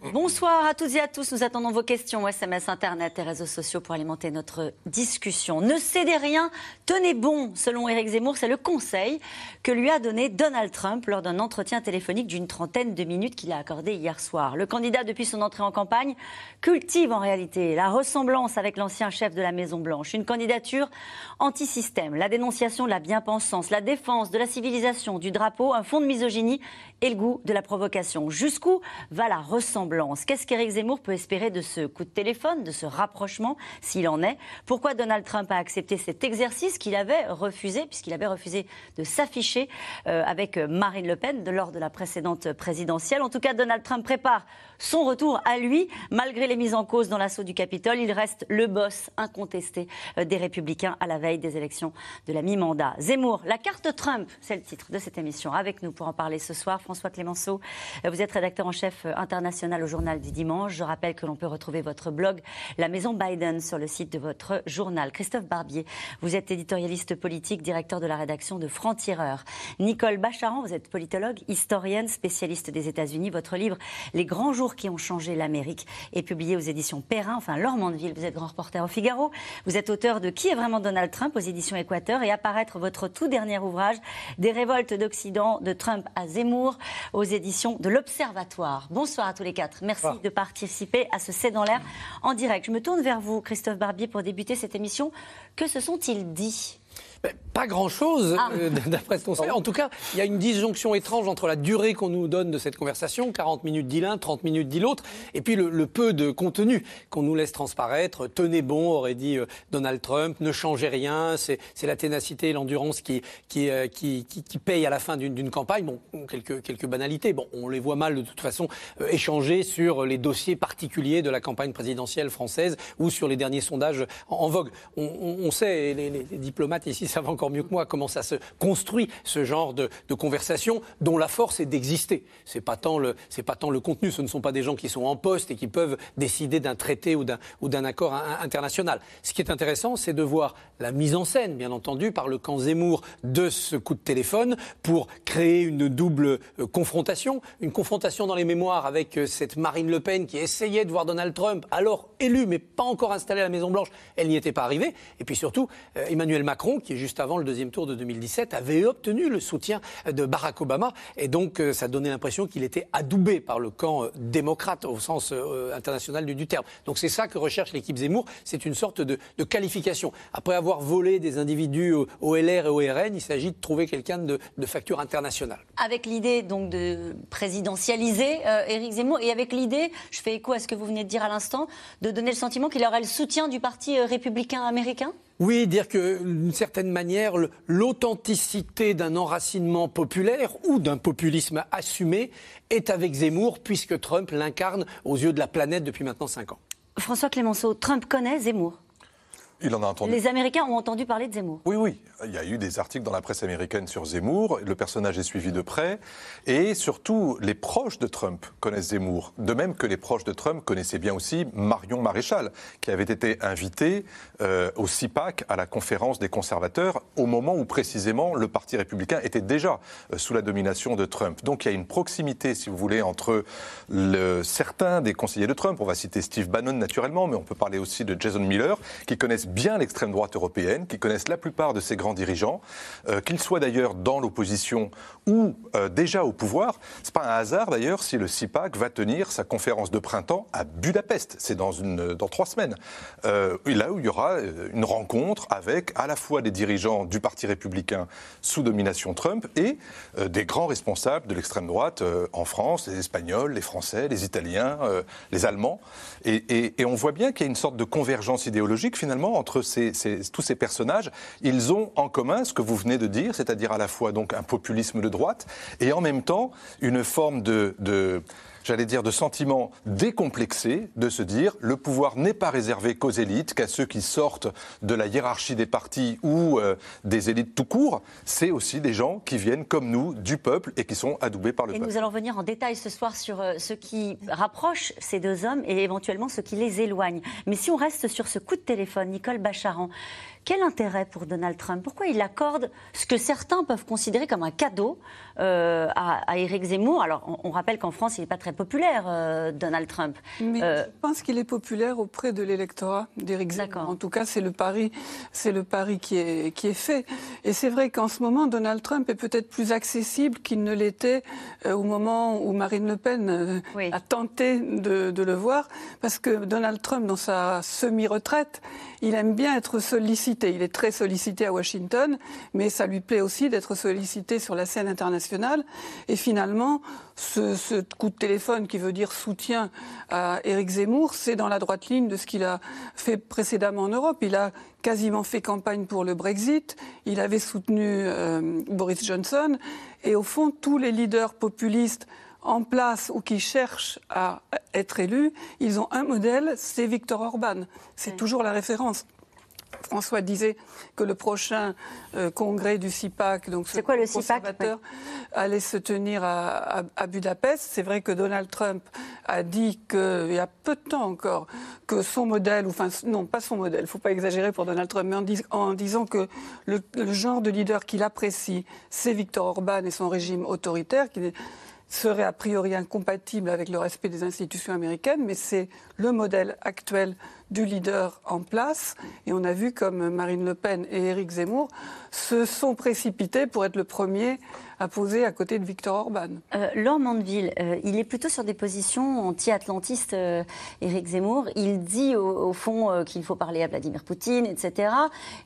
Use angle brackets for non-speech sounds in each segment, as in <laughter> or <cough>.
Bonsoir à toutes et à tous. Nous attendons vos questions, SMS, Internet et réseaux sociaux pour alimenter notre discussion. Ne cédez rien, tenez bon, selon Éric Zemmour, c'est le conseil que lui a donné Donald Trump lors d'un entretien téléphonique d'une trentaine de minutes qu'il a accordé hier soir. Le candidat, depuis son entrée en campagne, cultive en réalité la ressemblance avec l'ancien chef de la Maison-Blanche. Une candidature anti-système, la dénonciation de la bien-pensance, la défense de la civilisation, du drapeau, un fond de misogynie et le goût de la provocation. Jusqu'où va la ressemblance Qu'est-ce qu'Éric Zemmour peut espérer de ce coup de téléphone, de ce rapprochement, s'il en est? Pourquoi Donald Trump a accepté cet exercice qu'il avait refusé, puisqu'il avait refusé de s'afficher euh, avec Marine Le Pen lors de la précédente présidentielle? En tout cas, Donald Trump prépare son retour à lui. Malgré les mises en cause dans l'assaut du Capitole, il reste le boss incontesté euh, des Républicains à la veille des élections de la mi-mandat. Zemmour, la carte Trump, c'est le titre de cette émission. Avec nous pour en parler ce soir, François Clémenceau. Euh, vous êtes rédacteur en chef euh, au journal du dimanche. Je rappelle que l'on peut retrouver votre blog La Maison Biden sur le site de votre journal. Christophe Barbier, vous êtes éditorialiste politique, directeur de la rédaction de Franc-Tireur. Nicole Bacharan, vous êtes politologue, historienne, spécialiste des États-Unis. Votre livre Les grands jours qui ont changé l'Amérique est publié aux éditions Perrin, enfin Laure Mandeville, vous êtes grand reporter au Figaro. Vous êtes auteur de Qui est vraiment Donald Trump aux éditions Équateur et apparaître votre tout dernier ouvrage Des révoltes d'Occident de Trump à Zemmour aux éditions de l'Observatoire. Bonsoir à tous les quatre. Merci de participer à ce C'est dans l'air en direct. Je me tourne vers vous, Christophe Barbier, pour débuter cette émission. Que se sont-ils dit? Pas grand-chose, ah. euh, d'après ce qu'on sait. En tout cas, il y a une disjonction étrange entre la durée qu'on nous donne de cette conversation, 40 minutes dit l'un, 30 minutes dit l'autre, et puis le, peu de contenu qu'on nous laisse transparaître. Tenez bon, aurait dit euh, Donald Trump, ne changez rien, c'est la ténacité et l'endurance qui, qui, euh, qui, qui, payent à la fin d'une campagne. Bon, quelques, quelques banalités. Bon, on les voit mal de toute façon échanger sur les dossiers particuliers de la campagne présidentielle française ou sur les derniers sondages en, vogue. On, sait, les, les diplomates ici savent encore mieux que moi comment ça se construit, ce genre de, conversation, dont la force est d'exister. C'est pas tant le, pas tant le contenu. Ce ne sont pas des gens qui sont en poste et qui peuvent décider d'un traité ou d'un, ou d'un accord international. Ce qui est intéressant, c'est de voir la mise en scène, bien entendu, par le camp Zemmour de ce coup de téléphone pour créer une double euh, confrontation, une confrontation dans les mémoires avec euh, cette Marine Le Pen qui essayait de voir Donald Trump, alors élu mais pas encore installé à la Maison Blanche, elle n'y était pas arrivée. Et puis surtout euh, Emmanuel Macron qui juste avant le deuxième tour de 2017, avait obtenu le soutien de Barack Obama. Et donc, euh, ça donnait l'impression qu'il était adoubé par le camp euh, démocrate au sens euh, international du, terme. Donc, c'est ça que recherche l'équipe Zemmour. C'est une sorte de, qualification. Après avoir volé des individus au, LR et au RN, il s'agit de trouver quelqu'un de, facture internationale. Avec l'idée donc de présidentialiser Éric Zemmour et avec l'idée, je fais écho à ce que vous venez de dire à l'instant, de donner le sentiment qu'il aurait le soutien du Parti républicain américain? Oui, dire que d'une certaine manière, l'authenticité d'un enracinement populaire ou d'un populisme assumé est avec Zemmour, puisque Trump l'incarne aux yeux de la planète depuis maintenant cinq ans. François Clémenceau, Trump connaît Zemmour? Il en a entendu. Les Américains ont entendu parler de Zemmour. Oui, oui. Il y a eu des articles dans la presse américaine sur Zemmour. Le personnage est suivi de près. Et surtout, les proches de Trump connaissent Zemmour. De même que les proches de Trump connaissaient bien aussi Marion Maréchal, qui avait été invitée euh, au CIPAC, à la conférence des conservateurs, au moment où précisément le Parti républicain était déjà euh, sous la domination de Trump. Donc il y a une proximité, si vous voulez, entre le, certains des conseillers de Trump. On va citer Steve Bannon naturellement, mais on peut parler aussi de Jason Miller, qui connaissent bien l'extrême droite européenne, qui connaissent la plupart de ces grands dirigeants, euh, qu'ils soient d'ailleurs dans l'opposition ou euh, déjà au pouvoir. C'est pas un hasard d'ailleurs si le CIPAC va tenir sa conférence de printemps à Budapest. C'est dans, dans trois semaines. Euh, là où il y aura une rencontre avec à la fois des dirigeants du Parti républicain sous domination Trump et des grands responsables de l'extrême droite en France, les Espagnols, les Français, les Italiens, les Allemands. Et, et on voit bien qu'il y a une sorte de convergence idéologique finalement entre tous ces personnages, ils ont en commun ce que vous venez de dire, c'est-à-dire à la fois donc un populisme de droite et en même temps une forme de j'allais dire, de sentiment décomplexé de se dire le pouvoir n'est pas réservé qu'aux élites, qu'à ceux qui sortent de la hiérarchie des partis ou euh, des élites tout court. C'est aussi des gens qui viennent comme nous du peuple et qui sont adoubés par le et peuple. nous allons venir en détail ce soir sur euh, ce qui rapproche ces deux hommes et éventuellement ce qui les éloigne. Mais si on reste sur ce coup de téléphone, Nicole Bacharan, quel intérêt pour Donald Trump? Pourquoi il accorde ce que certains peuvent considérer comme un cadeau euh, à, à Éric Zemmour? Alors, on, rappelle qu'en France, il n'est pas très populaire, euh, Donald Trump. Mais euh, je pense qu'il est populaire auprès de l'électorat d'Éric Zemmour. En tout cas, c'est le pari, c'est le pari qui est, qui est fait. Et c'est vrai qu'en ce moment, Donald Trump est peut-être plus accessible qu'il ne l'était au moment où Marine Le Pen a tenté de, de le voir, parce que Donald Trump, dans sa semi-retraite, il aime bien être sollicité il est très sollicité à Washington, mais ça lui plaît aussi d'être sollicité sur la scène internationale. Et finalement, ce, coup de téléphone qui veut dire soutien à Éric Zemmour, c'est dans la droite ligne de ce qu'il a fait précédemment en Europe. Il a quasiment fait campagne pour le Brexit, il avait soutenu euh, Boris Johnson, et au fond, tous les leaders populistes en place ou qui cherchent à être élus, ils ont un modèle, c'est Viktor Orban. C'est toujours la référence. François disait que le prochain euh, congrès du CIPAC, donc ce quoi, le conservateur, allait se tenir à, Budapest. C'est vrai que Donald Trump a dit qu'il y a peu de temps encore que son modèle, enfin non, pas son modèle, il ne faut pas exagérer pour Donald Trump, mais en, disant que le, le, genre de leader qu'il apprécie, c'est Viktor Orban et son régime autoritaire, qui serait a priori incompatible avec le respect des institutions américaines, mais c'est le modèle actuel du leader en place. Et on a vu comme Marine Le Pen et Éric Zemmour se sont précipités pour être le premier à poser à côté de Victor Orban. Euh, Laure Mandeville, euh, il est plutôt sur des positions anti-atlantistes, euh, Éric Zemmour. Il dit au, fond euh, qu'il faut parler à Vladimir Poutine, etc.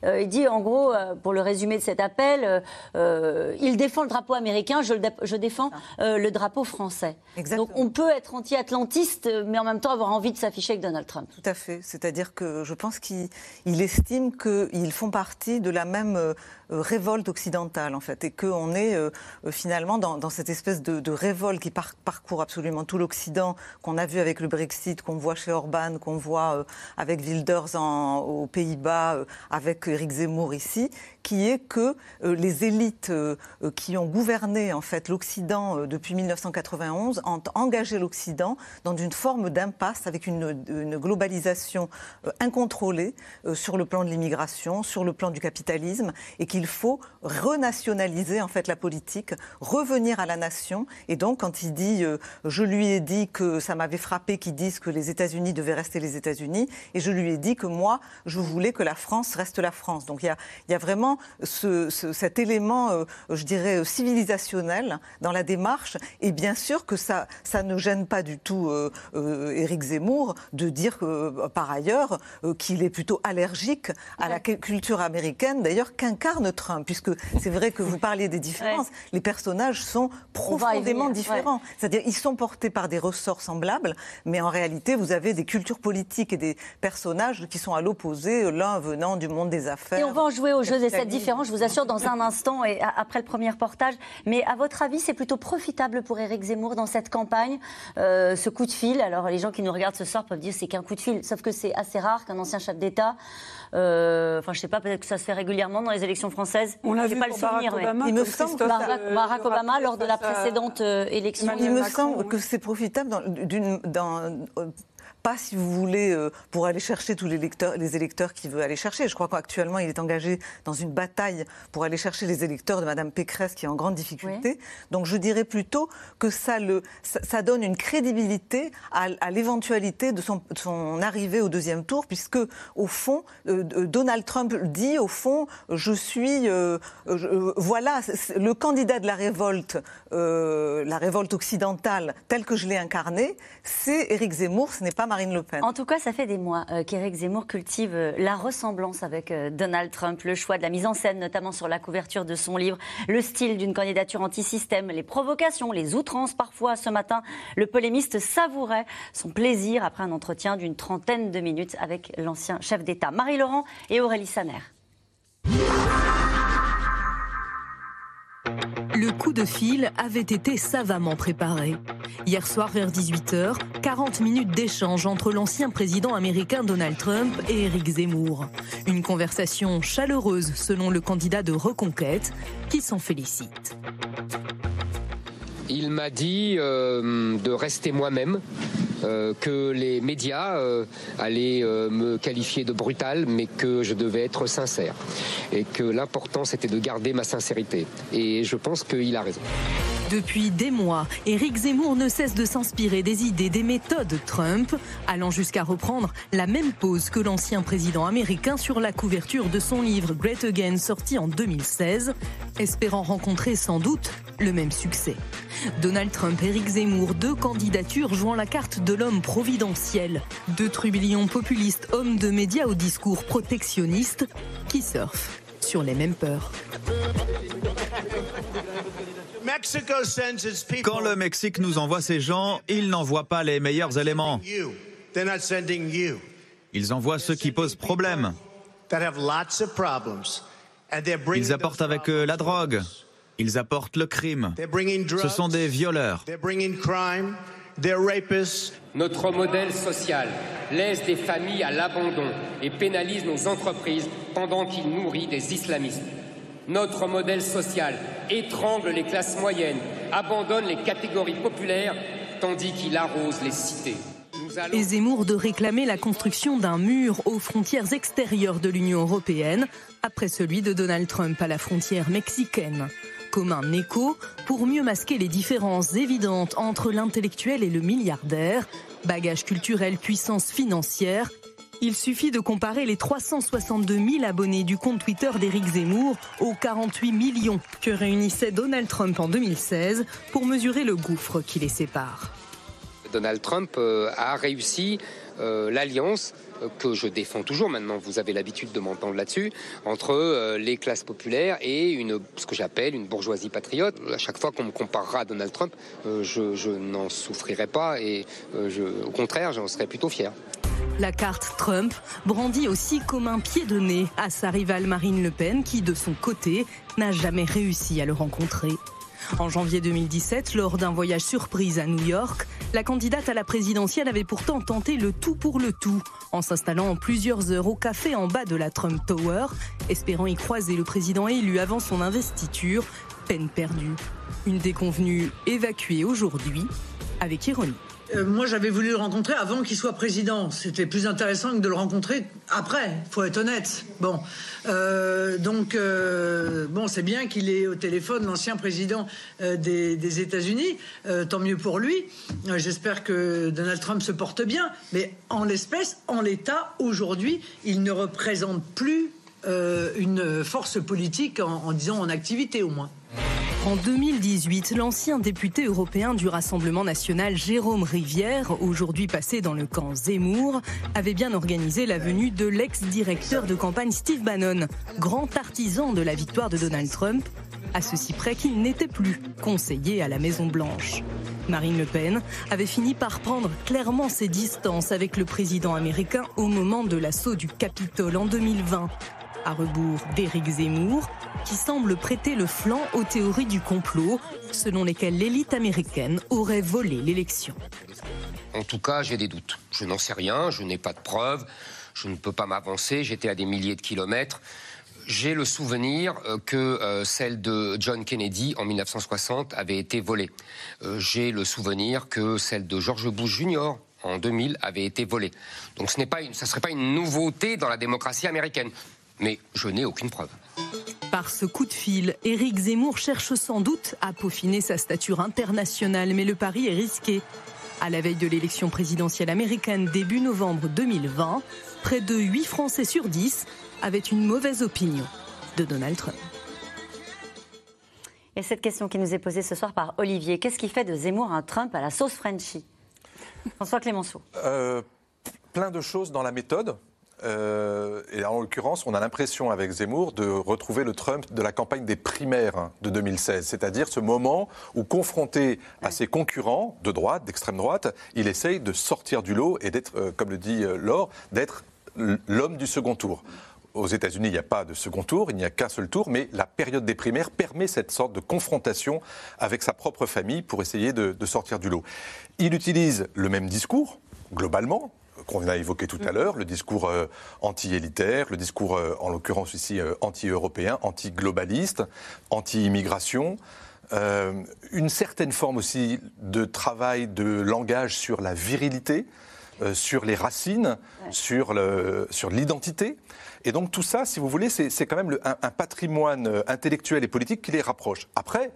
il dit en gros, pour le résumé de cet appel, il défend le drapeau américain, je, je défends le drapeau français. Exactement. Donc on peut être anti-atlantiste, mais en même temps avoir envie de s'afficher avec Donald Trump. Tout à fait. C'est-à-dire que je pense qu'il estime qu'ils font partie de la même euh, révolte occidentale, en fait, et qu'on est euh, finalement dans, cette espèce de, révolte qui parcourt absolument tout l'Occident, qu'on a vu avec le Brexit, qu'on voit chez Orban, qu'on voit euh, avec Wilders aux Pays-Bas, avec Eric Zemmour ici, qui est que les élites qui ont gouverné en fait l'Occident depuis 1991 ont engagé l'Occident dans une forme d'impasse avec une, une globalisation euh, incontrôlée euh, sur le plan de l'immigration, sur le plan du capitalisme, et qu'il faut renationaliser en fait la politique, revenir à la nation. Et donc, quand il dit, euh, je lui ai dit que ça m'avait frappé qu'ils disent que les États-Unis devaient rester les États-Unis, et je lui ai dit que moi, je voulais que la France reste la France. Donc, il y a, il y a vraiment ce, cet élément, je dirais, civilisationnel dans la démarche. Et bien sûr que ça, ça ne gêne pas du tout Éric Zemmour de dire que, par ailleurs euh, qu'il est plutôt allergique à la culture américaine, d'ailleurs qu'incarne Trump, puisque c'est vrai que vous parliez des différences, les personnages sont profondément différents. C'est-à-dire ils sont portés par des ressorts semblables, mais en réalité vous avez des cultures politiques et des personnages qui sont à l'opposé, l'un venant du monde des affaires. Et on va en jouer au jeu de cette différence, je vous assure, dans un instant et après le premier reportage. Mais à votre avis, c'est plutôt profitable pour Éric Zemmour dans cette campagne, euh, ce coup de fil? Alors les gens qui nous regardent ce soir peuvent dire c'est qu'un coup de fil, sauf que c'est assez rare qu'un ancien chef d'État. Euh, enfin, je sais pas, peut-être que ça se fait régulièrement dans les élections françaises. On l'a vu pas le souvenir. Obama, Il me semble que Barack, Obama lors de la précédente euh, élection. Il me semble que c'est profitable dans, dans, pas, si vous voulez, euh, pour aller chercher tous les, lecteurs, les électeurs qu'il veut aller chercher. Je crois qu'actuellement, il est engagé dans une bataille pour aller chercher les électeurs de Mme Pécresse, qui est en grande difficulté. Donc, je dirais plutôt que ça, le, ça, donne une crédibilité à, l'éventualité de son, son, arrivée au deuxième tour, puisque, au fond, euh, euh, Donald Trump dit, au fond, je suis, voilà, le candidat de la révolte, la révolte occidentale, telle que je l'ai incarnée, c'est Éric Zemmour, ce n'est pas En tout cas, ça fait des mois euh, qu'Éric Zemmour cultive euh, la ressemblance avec euh, Donald Trump, le choix de la mise en scène, notamment sur la couverture de son livre, le style d'une candidature anti-système, les provocations, les outrances parfois. Ce matin, le polémiste savourait son plaisir après un entretien d'une trentaine de minutes avec l'ancien chef d'État Marie-Laurent et Aurélie Saner. Le coup de fil avait été savamment préparé. Hier soir vers 18h, 40 minutes d'échange entre l'ancien président américain Donald Trump et Éric Zemmour. Une conversation chaleureuse selon le candidat de Reconquête qui s'en félicite. Il m'a dit euh, de rester moi-même, euh, que les médias euh, allaient me qualifier de brutal, mais que je devais être sincère. Et que l'important, c'était de garder ma sincérité. Et je pense qu'il a raison. Depuis des mois, Éric Zemmour ne cesse de s'inspirer des idées, des méthodes Trump, allant jusqu'à reprendre la même pose que l'ancien président américain sur la couverture de son livre Great Again sorti en 2016, espérant rencontrer sans doute le même succès. Donald Trump, Éric Zemmour, deux candidatures jouant la carte de l'homme providentiel, deux trublions populistes, hommes de médias au discours protectionniste, qui surfent sur les mêmes peurs. Quand le Mexique nous envoie ces gens, il n'envoie pas les meilleurs éléments. Ils envoient ceux qui posent problème. Ils apportent avec eux la drogue. Ils apportent le crime. Ce sont des violeurs. Notre modèle social laisse des familles à l'abandon et pénalise nos entreprises pendant qu'il nourrit des islamistes. Notre modèle social étrangle les classes moyennes, abandonne les catégories populaires, tandis qu'il arrose les cités. Et Zemmour de réclamer la construction d'un mur aux frontières extérieures de l'Union européenne, après celui de Donald Trump à la frontière mexicaine. Comme un écho pour mieux masquer les différences évidentes entre l'intellectuel et le milliardaire, bagage culturel, puissance financière, il suffit de comparer les 362 000 abonnés du compte Twitter d'Éric Zemmour aux 48 millions que réunissait Donald Trump en 2016 pour mesurer le gouffre qui les sépare. Donald Trump euh, a réussi euh, l'alliance euh, que je défends toujours maintenant, vous avez l'habitude de m'entendre là-dessus, entre les classes populaires et ce que j'appelle une bourgeoisie patriote. À chaque fois qu'on me comparera à Donald Trump, je, n'en souffrirai pas et au contraire, j'en serais plutôt fier. La carte Trump brandit aussi comme un pied de nez à sa rivale Marine Le Pen qui, de son côté, n'a jamais réussi à le rencontrer. En janvier 2017, lors d'un voyage surprise à New York, la candidate à la présidentielle avait pourtant tenté le tout pour le tout, en s'installant plusieurs heures au café en bas de la Trump Tower, espérant y croiser le président élu avant son investiture, peine perdue. Une déconvenue évacuée aujourd'hui, avec ironie. Euh, moi, j'avais voulu le rencontrer avant qu'il soit président. C'était plus intéressant que de le rencontrer après, faut être honnête. Bon, euh, donc, euh, bon, c'est bien qu'il ait au téléphone l'ancien président des, des États-Unis. tant mieux pour lui. J'espère que Donald Trump se porte bien. Mais en l'espèce, en l'état, aujourd'hui, il ne représente plus une force politique en, en disant en activité au moins. En 2018, l'ancien député européen du Rassemblement national Jérôme Rivière, aujourd'hui passé dans le camp Zemmour, avait bien organisé la venue de l'ex-directeur de campagne Steve Bannon, grand artisan de la victoire de Donald Trump, à ceci près qu'il n'était plus conseiller à la Maison-Blanche. Marine Le Pen avait fini par prendre clairement ses distances avec le président américain au moment de l'assaut du Capitole en 2020 à rebours d'Éric Zemmour, qui semble prêter le flanc aux théories du complot, selon lesquelles l'élite américaine aurait volé l'élection. En tout cas, j'ai des doutes. Je n'en sais rien, je n'ai pas de preuves, je ne peux pas m'avancer, j'étais à des milliers de kilomètres. J'ai le souvenir euh, que euh, celle de John Kennedy en 1960 avait été volée. Euh, j'ai le souvenir que celle de George Bush Jr en 2000 avait été volée. Donc ce n'est pas ça ne serait pas une nouveauté dans la démocratie américaine mais je n'ai aucune preuve. Par ce coup de fil, Éric Zemmour cherche sans doute à peaufiner sa stature internationale, mais le pari est risqué. À la veille de l'élection présidentielle américaine début novembre 2020, près de 8 Français sur 10 avaient une mauvaise opinion de Donald Trump. Et cette question qui nous est posée ce soir par Olivier, qu'est-ce qui fait de Zemmour un Trump à la sauce Frenchy François Clémenceau. Euh, plein de choses dans la méthode. Euh, et en l'occurrence, on a l'impression avec Zemmour de retrouver le Trump de la campagne des primaires de 2016, c'est-à-dire ce moment où, confronté à ses concurrents de droite, d'extrême droite, il essaye de sortir du lot et d'être, euh, comme le dit euh, Laure, d'être l'homme du second tour. aux États-Unis, il n'y a pas de second tour, il n'y a qu'un seul tour, mais la période des primaires permet cette sorte de confrontation avec sa propre famille pour essayer de, sortir du lot. Il utilise le même discours, globalement, qu'on a évoqué tout à mm. l'heure, le discours euh, anti-élitaire, le discours, euh, en l'occurrence ici, euh, anti-européen, anti-globaliste, anti-immigration. une certaine forme aussi de travail de langage sur la virilité, sur les racines, sur l'identité. Et donc tout ça, si vous voulez, c'est quand même un, patrimoine euh, intellectuel et politique qui les rapproche. Après,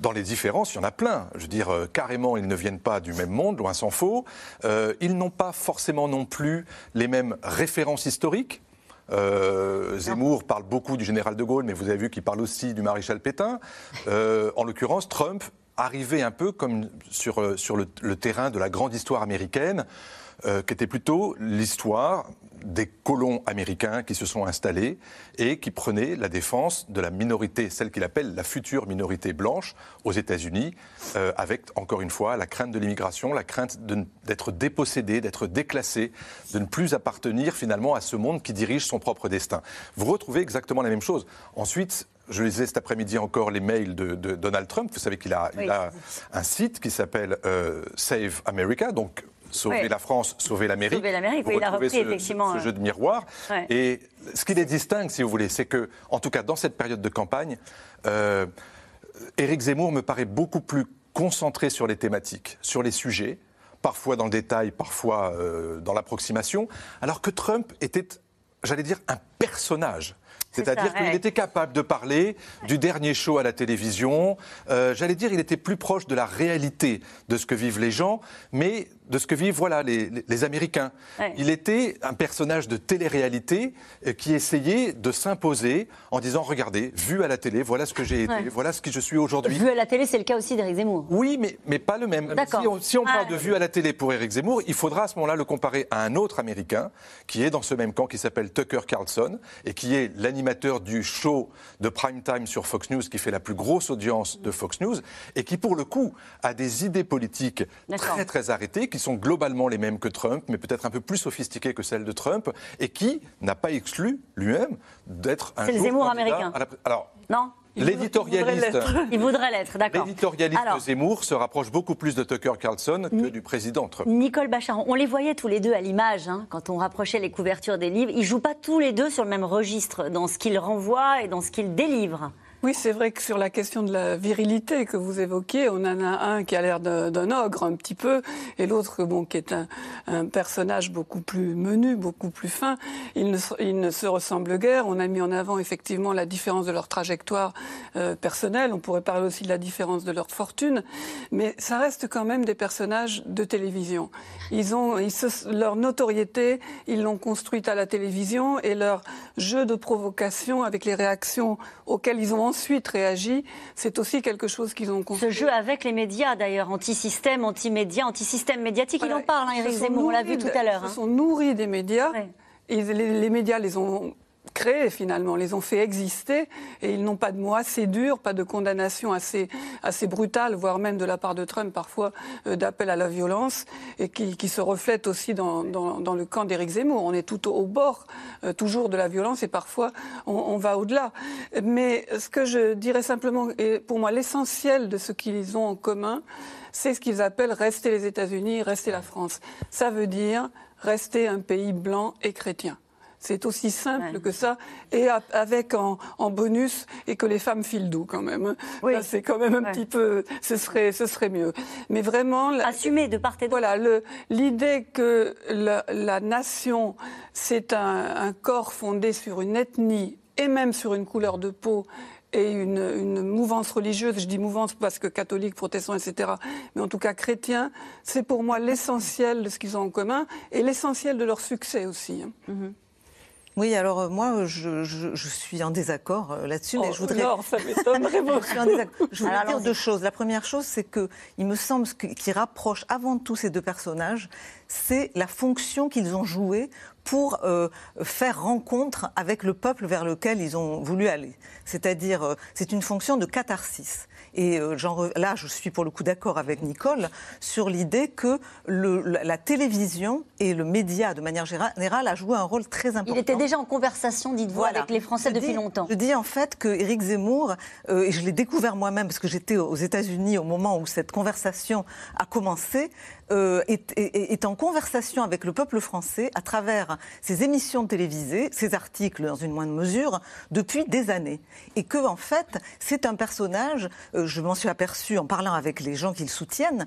dans les différences, il y en a plein. Je veux dire, euh, carrément, ils ne viennent pas du même monde, loin s'en faut. Euh, ils n'ont pas forcément non plus les mêmes références historiques. Zemmour parle beaucoup du général de Gaulle, mais vous avez vu qu'il parle aussi du maréchal Pétain. en l'occurrence, Trump arrivait un peu comme sur, sur le, terrain de la grande histoire américaine, qui était plutôt l'histoire des colons américains qui se sont installés et qui prenaient la défense de la minorité, celle qu'il appelle la future minorité blanche aux États-Unis, euh, avec encore une fois la crainte de l'immigration, la crainte d'être dépossédé, d'être déclassé, de ne plus appartenir finalement à ce monde qui dirige son propre destin. Vous retrouvez exactement la même chose. Ensuite, je lisais cet après-midi encore les mails de, Donald Trump. Vous savez qu'il a, a, un site qui s'appelle euh, Save America, donc Sauver la France, sauver l'Amérique. Sauver l'Amérique, oui, il a repris ce, effectivement. Ce, jeu de miroir. Et ce qui les distingue, si vous voulez, c'est que, en tout cas, dans cette période de campagne, euh, Éric Zemmour me paraît beaucoup plus concentré sur les thématiques, sur les sujets, parfois dans le détail, parfois euh, dans l'approximation, alors que Trump était, j'allais dire, un personnage. C'est-à-dire qu'il était capable de parler du dernier show à la télévision. Euh, j'allais dire, il était plus proche de la réalité de ce que vivent les gens, mais de ce que vivent voilà, les, les, Américains. Il était un personnage de télé-réalité euh, qui essayait de s'imposer en disant Regardez, vu à la télé, voilà ce que j'ai été, voilà ce que je suis aujourd'hui. Vu à la télé, c'est le cas aussi d'Éric Zemmour. Oui, mais, mais pas le même. Si on, si on parle de vu à la télé pour Éric Zemmour, il faudra à ce moment-là le comparer à un autre Américain qui est dans ce même camp, qui s'appelle Tucker Carlson, et qui est l'animateur du show de prime time sur Fox News, qui fait la plus grosse audience de Fox News, et qui, pour le coup, a des idées politiques très, très arrêtées, qui sont globalement les mêmes que Trump, mais peut-être un peu plus sophistiquées que celles de Trump, et qui n'a pas exclu lui-même d'être un. C'est le Zemmour américain. Alors. Non L'éditorialiste. Il voudrait l'être, d'accord. L'éditorialiste de Zemmour se rapproche beaucoup plus de Tucker Carlson que du président Trump. Nicole Bachar, on les voyait tous les deux à l'image hein, quand on rapprochait les couvertures des livres. Ils jouent pas tous les deux sur le même registre dans ce qu'ils renvoient et dans ce qu'ils délivrent. Oui, c'est vrai que sur la question de la virilité que vous évoquez, on en a un qui a l'air d'un ogre un petit peu, et l'autre bon, qui est un, personnage beaucoup plus menu, beaucoup plus fin. Ils ne, se ressemblent guère. On a mis en avant effectivement la différence de leur trajectoire euh, personnelle. On pourrait parler aussi de la différence de leur fortune, mais ça reste quand même des personnages de télévision. Leur notoriété, ils l'ont construite à la télévision, et leur jeu de provocation avec les réactions auxquelles ils ont ensuite réagi, c'est aussi quelque chose qu'ils ont construit. Ce jeu avec les médias, d'ailleurs, anti-système, anti-médias, anti-système médiatique, il en parle, hein, Eric Zemmour, on l'a vu tout à l'heure. Ils hein. sont nourris des médias. Et les, médias les ont créés finalement, les ont fait exister et ils n'ont pas de mots assez durs, pas de condamnation assez, assez brutale, voire même de la part de Trump parfois euh, d'appel à la violence et qui, qui se reflète aussi dans, dans, le camp d'Éric Zemmour. On est tout au, bord euh, toujours de la violence et parfois on, on va au-delà. Mais ce que je dirais simplement, et pour moi l'essentiel de ce qu'ils ont en commun, c'est ce qu'ils appellent rester les États-Unis, rester la France. Ça veut dire rester un pays blanc et chrétien. C'est aussi simple que ça, et avec en, bonus et que les femmes filent doux quand même. Oui. C'est quand même un petit peu, ce serait, ce serait mieux. Mais vraiment, assumer de part et d'autre. Voilà, l'idée que la, nation, c'est un, corps fondé sur une ethnie et même sur une couleur de peau et une, une, mouvance religieuse, je dis mouvance parce que catholique, protestant, etc., mais en tout cas chrétien, c'est pour moi l'essentiel de ce qu'ils ont en commun et l'essentiel de leur succès aussi. Hein. Mm-hmm. Oui, alors euh, moi, je, suis en désaccord euh, là-dessus, mais oh, je voudrais. Non, ça m'étonnerait beaucoup. <laughs> je, voudrais dire deux choses. La première chose, c'est que il me semble ce qui rapproche avant tout ces deux personnages, c'est la fonction qu'ils ont jouée pour euh, faire rencontre avec le peuple vers lequel ils ont voulu aller. C'est-à-dire, euh, c'est une fonction de catharsis. Et euh, là, je suis pour le coup d'accord avec Nicole sur l'idée que le, la, télévision et le média, de manière générale, a joué un rôle très important. Il était déjà en conversation, dites-vous, avec les Français depuis longtemps. Je dis en fait que Éric Zemmour, euh, et je l'ai découvert moi-même parce que j'étais aux États-Unis au moment où cette conversation a commencé, euh, est, en conversation avec le peuple français à travers ses émissions télévisées, ses articles dans une moindre mesure, depuis des années. Et que, en fait, c'est un personnage, euh, je m'en suis aperçu en parlant avec les gens qui le soutiennent,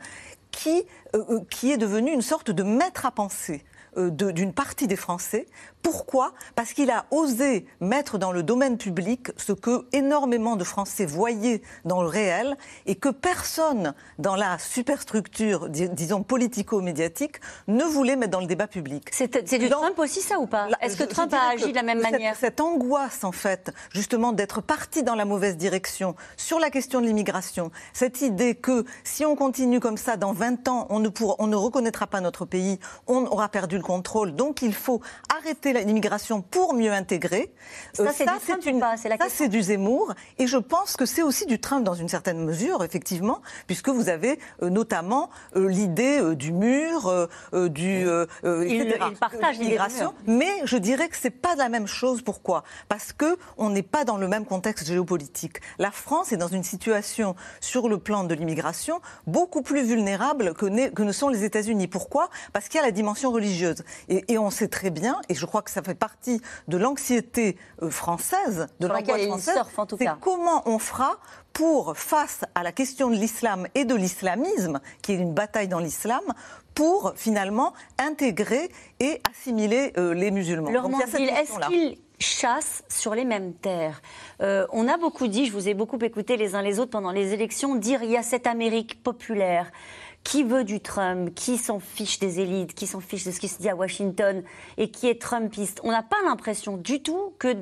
qui, euh, qui est devenu une sorte de maître à penser d'une partie des Français pourquoi? Parce qu'il a osé mettre dans le domaine public ce que énormément de Français voyaient dans le réel et que personne dans la superstructure, disons politico-médiatique, ne voulait mettre dans le débat public. C'est du Trump aussi ça ou pas? Est-ce que Trump a agi de la même manière? cette, angoisse en fait, justement d'être parti dans la mauvaise direction sur la question de l'immigration, cette idée que si on continue comme ça dans 20 ans, on ne, on ne reconnaîtra pas notre pays, on aura perdu le contrôle, donc il faut arrêter l'immigration pour mieux intégrer. Ça, euh, c'est une... ça, c'est du Zemmour. Et je pense que c'est aussi du Trump dans une certaine mesure, effectivement, puisque vous avez euh, notamment euh, l'idée du mur, du... il, partage l'immigration. Mais je dirais que c'est pas la même chose. Pourquoi? Parce que on n'est pas dans le même contexte géopolitique. La France est dans une situation, sur le plan de l'immigration, beaucoup plus vulnérable que, que ne sont les États-Unis. Pourquoi? Parce qu'il y a la dimension religieuse. Et, et on sait très bien, et je crois que ça fait partie de l'anxiété euh, française, de l'angoisse française, c'est comment on fera pour, face à la question de l'islam et de l'islamisme, qui est une bataille dans l'islam, pour finalement intégrer et assimiler euh, les musulmans. est-ce qu'il chasse sur les mêmes terres? Euh, On a beaucoup dit, je vous ai beaucoup écouté les uns les autres pendant les élections, dire il y a cette Amérique populaire qui veut du Trump, qui s'en fiche des élites, qui s'en fiche de ce qui se dit à Washington et qui est Trumpiste. On n'a pas l'impression du tout que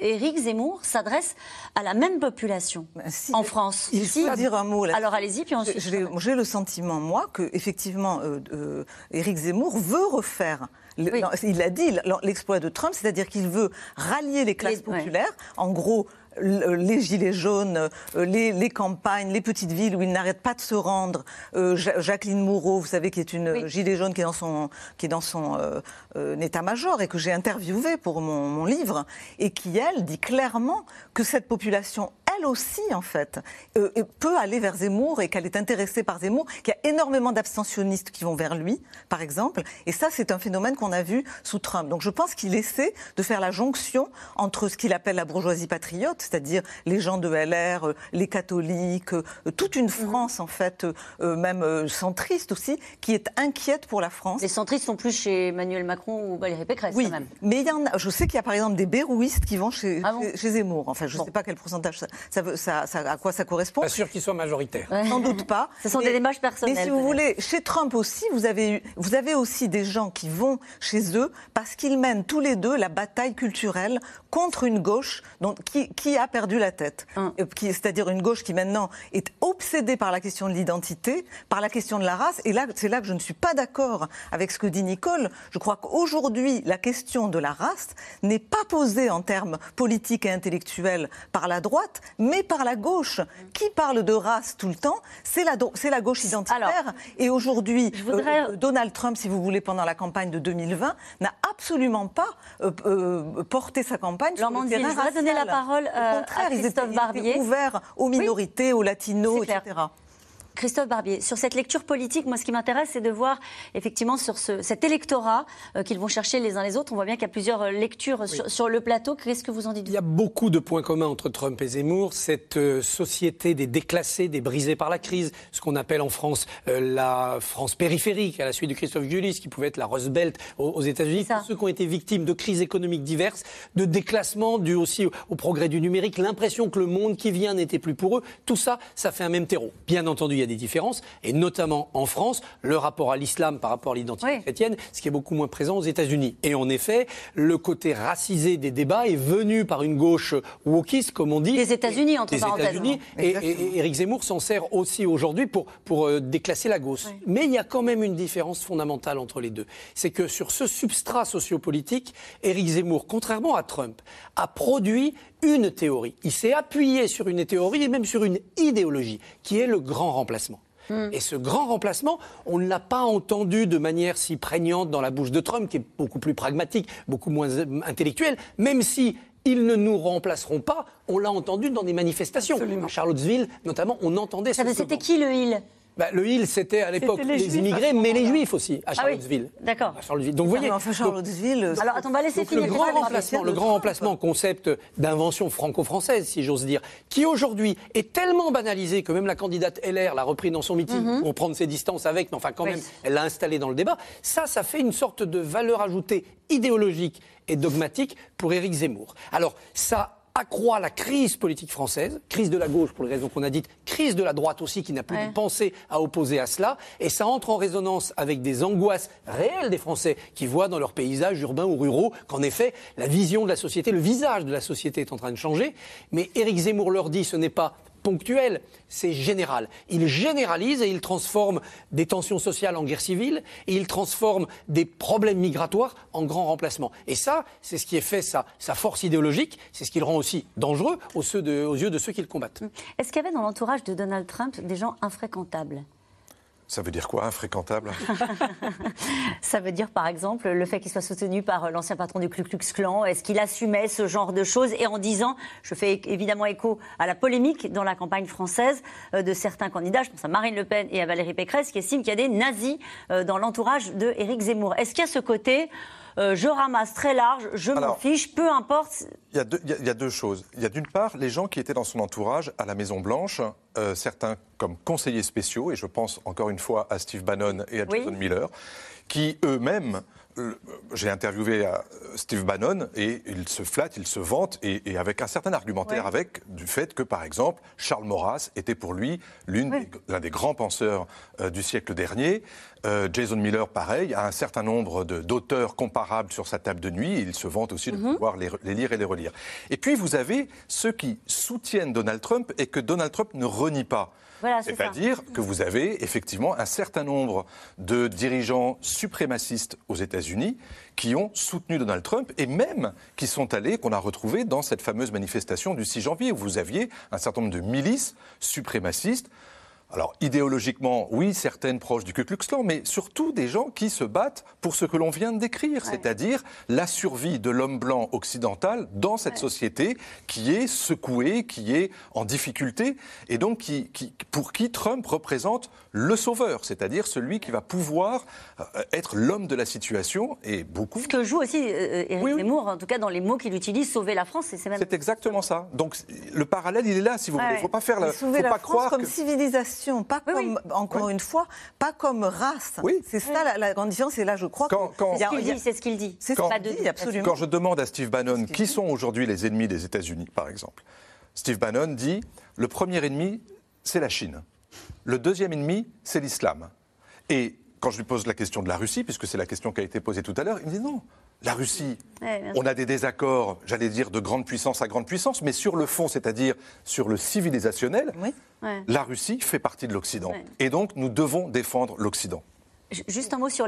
Éric Zemmour s'adresse à la même population en France. Il faut dire un mot là. Alors allez-y, puis ensuite. J'ai le sentiment, moi, que effectivement, euh, euh, Éric Zemmour veut refaire il a dit l'exploit de Trump, c'est-à-dire qu'il veut rallier les classes populaires. En gros, les gilets jaunes, euh, les, campagnes, les petites villes où il n'arrête pas de se rendre. Euh, Jacqueline Moureau, vous savez, qui est une gilet jaune qui est dans son, qui est dans son euh, état-major et que j'ai interviewé pour mon, livre, et qui, elle, dit clairement que cette population elle aussi, en fait, peut aller vers Zemmour et qu'elle est intéressée par Zemmour, qu'il y a énormément d'abstentionnistes qui vont vers lui, par exemple. Et ça, c'est un phénomène qu'on a vu sous Trump. Donc je pense qu'il essaie de faire la jonction entre ce qu'il appelle la bourgeoisie patriote, c'est-à-dire les gens de LR, euh, les catholiques, euh, toute une France en fait, euh, même centriste aussi, qui est inquiète pour la France. Les centristes sont plus chez Emmanuel Macron ou Valérie Pécresse oui, quand même. Mais il y en a, je sais qu'il y a par exemple des bérouistes qui vont chez, ah chez, Zemmour. Enfin, je ne sais pas quel pourcentage ça, ça, à quoi ça correspond. Pas sûr qu'ils soient majoritaires. Sans doute pas. <laughs> Ce sont des démarches personnelles. Mais si vous voulez, chez Trump aussi, vous avez, vous avez aussi des gens qui vont chez eux parce qu'ils mènent tous les deux la bataille culturelle contre une gauche dont, qui, qui a perdu la tête. Hum. C'est-à-dire une gauche qui maintenant est obsédée par la question de l'identité, par la question de la race. Et là, c'est là que je ne suis pas d'accord avec ce que dit Nicole. Je crois qu'aujourd'hui, la question de la race n'est pas posée en termes politiques et intellectuels par la droite, mais par la gauche. Qui parle de race tout le temps C'est la, gauche identitaire. et aujourd'hui, euh, Donald Trump, si vous voulez, pendant la campagne de 2020, n'a absolument pas euh, porté sa campagne je voudrais donner la parole euh, à Christophe Barbier. ouvert aux minorités, aux latinos, etc. Christophe Barbier, sur cette lecture politique, moi ce qui m'intéresse, c'est de voir effectivement sur cet électorat euh, qu'ils vont chercher les uns les autres. On voit bien qu'il y a plusieurs euh, lectures sur, le plateau. Qu'est-ce que vous en dites Il y a beaucoup de points communs entre Trump et Zemmour. Cette euh, société des déclassés, des brisés par la crise, ce qu'on appelle en France la France périphérique, à la suite de Christophe Gulis, qui pouvait être la Rust Belt aux, États-Unis. Ceux qui ont été victimes de crises économiques diverses, de déclassement dû aussi au, progrès du numérique, l'impression que le monde qui vient n'était plus pour eux. Tout ça, ça fait un même terreau. Bien entendu, a des différences, et notamment en France, le rapport à l'islam par rapport à l'identité chrétienne, ce qui est beaucoup moins présent aux États-Unis. Et en effet, le côté racisé des débats est venu par une gauche wokiste, comme on dit. Les États-Unis, entre parenthèses. États-Unis, et, Éric Zemmour s'en sert aussi aujourd'hui pour, pour euh, déclasser la gauche. Mais il y a quand même une différence fondamentale entre les deux. C'est que sur ce substrat sociopolitique, Éric Zemmour, contrairement à Trump, a produit une théorie. Il s'est appuyé sur une théorie et même sur une idéologie, qui est le grand remplacement. Hmm. Et ce grand remplacement, on ne l'a pas entendu de manière si prégnante dans la bouche de Trump, qui est beaucoup plus pragmatique, beaucoup moins intellectuel, même si ils ne nous remplaceront pas. On l'a entendu dans des manifestations. À Charlottesville, notamment, on entendait ça. C'était qui le il bah, le Hill, c'était à l'époque les, immigrés, mais les Juifs aussi, à ah Charlottesville. D'accord. Donc, vous voyez. Enfin, Charlottesville. alors, attends, on va laisser finir. Le grand remplacement, le grand remplacement, concept d'invention franco-française, si j'ose dire, qui aujourd'hui est tellement banalisé que même la candidate LR l'a repris dans son meeting mhm. pour prendre ses distances avec, mais enfin, quand même, elle l'a installé dans le débat. Ça, ça fait une sorte de valeur ajoutée idéologique et dogmatique pour Éric Zemmour. Alors, ça accroît la crise politique française, crise de la gauche pour les raisons qu'on a dites, crise de la droite aussi qui n'a plus de pensée à opposer à cela, et ça entre en résonance avec des angoisses réelles des Français qui voient dans leur paysage urbain ou ruraux qu'en effet la vision de la société, le visage de la société est en train de changer. Mais Éric Zemmour leur dit ce n'est pas ponctuel, c'est général. Il généralise et il transforme des tensions sociales en guerre civile et il transforme des problèmes migratoires en grands remplacements. Et ça, c'est ce qui fait sa, sa force idéologique, c'est ce qui le rend aussi dangereux aux, aux yeux de ceux qui le combattent. Est-ce qu'il y avait dans l'entourage de Donald Trump des gens infréquentables? Ça veut dire quoi, infréquentable? <laughs> Ça veut dire, par exemple, le fait qu'il soit soutenu par l'ancien patron du Ku Klux Klan. Est-ce qu'il assumait ce genre de choses Et en disant, je fais évidemment écho à la polémique dans la campagne française euh, de certains candidats, je pense à Marine Le Pen et à Valérie Pécresse, qui estiment qu'il y a des nazis euh, dans l'entourage de Zemmour. Est-ce qu'il y a ce côté euh, je ramasse très large, je m'en fiche, peu importe. Il y, a deux choses. Il y a d'une part les gens qui étaient dans son entourage à la Maison Blanche, euh, certains comme conseillers spéciaux, et je pense encore une fois à Steve Bannon et à Jason Miller, qui eux-mêmes j'ai interviewé euh, Steve Bannon et il se flatte, il se vante et, avec un certain argumentaire avec du fait que par exemple Charles Maurras était pour lui l'un des, grands penseurs euh, du siècle dernier. Euh, Jason Miller, pareil, a un certain nombre d'auteurs comparables sur sa table de nuit. il se vante aussi de mhm. pouvoir les, les, lire et les relire. Et puis vous avez ceux qui soutiennent Donald Trump et que Donald Trump ne renie pas. C'est-à-dire que vous avez effectivement un certain nombre de dirigeants suprémacistes aux États-Unis qui ont soutenu Donald Trump et même qui sont allés, qu'on a retrouvés dans cette fameuse manifestation du 6 janvier où vous aviez un certain nombre de milices suprémacistes alors idéologiquement, oui, certaines proches du Ku Klux Klan, mais surtout des gens qui se battent pour ce que l'on vient de décrire, c'est-à-dire la survie de l'homme blanc occidental dans cette société qui est secouée, qui est en difficulté, et donc qui, pour qui Trump représente le sauveur, c'est-à-dire celui qui va pouvoir euh, être l'homme de la situation, et beaucoup... Ce que joue aussi euh, Éric Zemmour, en tout cas dans les mots qu'il utilise, sauver la France, c'est même... C'est exactement ça. Donc le parallèle, il est là, si vous voulez. Il ne faut pas faire la... Faut la pas France croire comme civilisation pas comme, encore une fois, pas comme race. C'est ça la, grande différence, et là je crois quand, que... C'est ce qu'il dit, c'est ce qu'il dit. absolument. Quand je demande à Steve Bannon qui sont aujourd'hui les ennemis des États-Unis, par exemple, Steve Bannon dit le premier ennemi, c'est la Chine. Le deuxième ennemi, c'est l'islam. Et quand je lui pose la question de la Russie, puisque c'est la question qui a été posée tout à l'heure, il me dit non, la Russie, on a des désaccords, j'allais dire, de grande puissance à grande puissance, mais sur le fond, c'est-à-dire sur le civilisationnel, la Russie fait partie de l'Occident. Et donc, nous devons défendre l'Occident. Juste un mot sur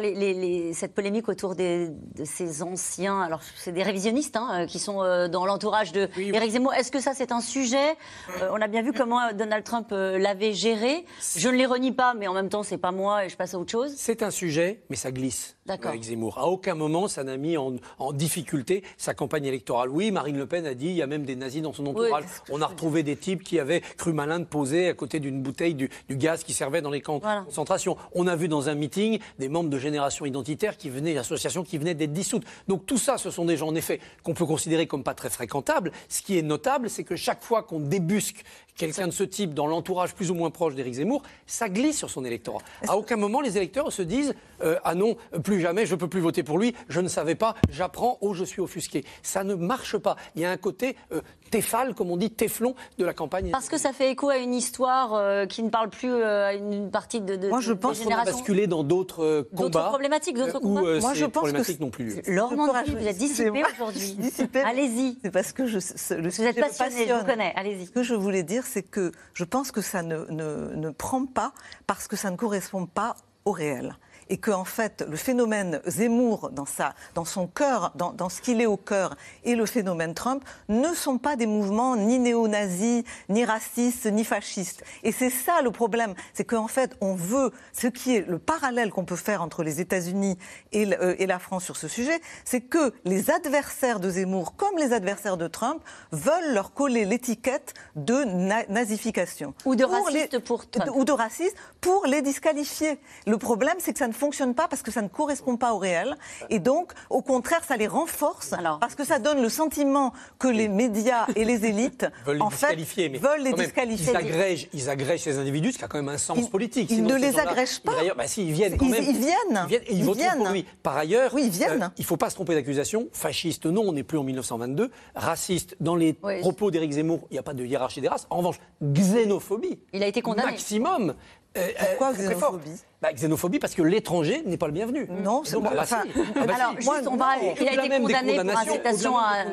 cette polémique autour de ces anciens. Alors, c'est des révisionnistes hein, euh, qui sont euh, dans l'entourage de Zemmour. Est-ce que ça, c'est un sujet? Euh, On a bien vu comment Donald Trump l'avait géré. Je ne les renie pas, mais en même temps, c'est pas moi et je passe à autre chose. C'est un sujet, mais ça glisse. Avec Zemmour. À aucun moment, ça n'a mis en, difficulté sa campagne électorale. Oui, Marine Le Pen a dit il y a même des nazis dans son entourage. On a retrouvé des types qui avaient cru malin de poser à côté d'une bouteille du, gaz qui servait dans les camps de concentration. On a vu dans un meeting des membres de génération identitaire qui venaient, d'associations qui venaient d'être dissoutes. Donc tout ça, ce sont des gens, en effet, qu'on peut considérer comme pas très fréquentables. Ce qui est notable, c'est que chaque fois qu'on débusque quelqu'un de ce type dans l'entourage plus ou moins proche d'Éric Zemmour, ça glisse sur son électorat. À <laughs> aucun moment, les électeurs se disent euh, Ah non, plus jamais, je ne peux plus voter pour lui, je ne savais pas, j'apprends, oh, je suis offusqué. Ça ne marche pas. Il y a un côté euh, téfal, comme on dit, téflon de la campagne. Parce que ça fait écho à une histoire euh, qui ne parle plus à une partie de, de Moi, je pense qu'on a basculé dans d'autres combats. D'autres problématiques, d'autres combats. Moi, je pense que non plus. Laure vous êtes dissipé aujourd'hui. Allez-y. C'est parce que je, le vous êtes passionné, je vous connais. Allez-y. Ce que je voulais dire, c'est que je pense que ça ne, ne, ne prend pas parce que ça ne correspond pas au réel et que en fait le phénomène Zemmour dans sa, dans son cœur, dans, dans ce qu'il est au cœur, et le phénomène Trump ne sont pas des mouvements ni néo-nazis, ni racistes, ni fascistes. Et c'est ça le problème, c'est qu'en fait on veut ce qui est le parallèle qu'on peut faire entre les États-Unis et, euh, et, la France sur ce sujet, c'est que les adversaires de Zemmour, comme les adversaires de Trump, veulent leur coller l'étiquette de nazification ou de raciste pour Trump. ou de raciste pour les disqualifier. Le problème, c'est que ça ne fonctionne pas parce que ça ne correspond pas au réel. Et donc, au contraire, ça les renforce parce que ça donne le sentiment que les médias et les élites <laughs> veulent en les disqualifier. Mais veulent les disqualifier. Ils agrègent, ils agrègent ces individus, ce qui a quand même un sens politique. Ils ne les agrègent pas. Ils, bah, si, ils viennent quand ils, même. Ils viennent. Ils viennent. Et ils, viennent. Pour lui. Par ailleurs, oui, ils viennent. Euh, il ne faut pas se tromper d'accusation. Fasciste, non, on n'est plus en 1922. Raciste, dans les oui. propos d'Éric Zemmour, il n'y a pas de hiérarchie des races. En revanche, xénophobie. Il a été condamné. Maximum. Euh, Pourquoi xénophobie? Bah, xénophobie parce que l'étranger n'est pas le bienvenu. Non, c'est bah, enfin, si. ah, bah, Alors, si. juste, on va, il a été condamné pour incitation à.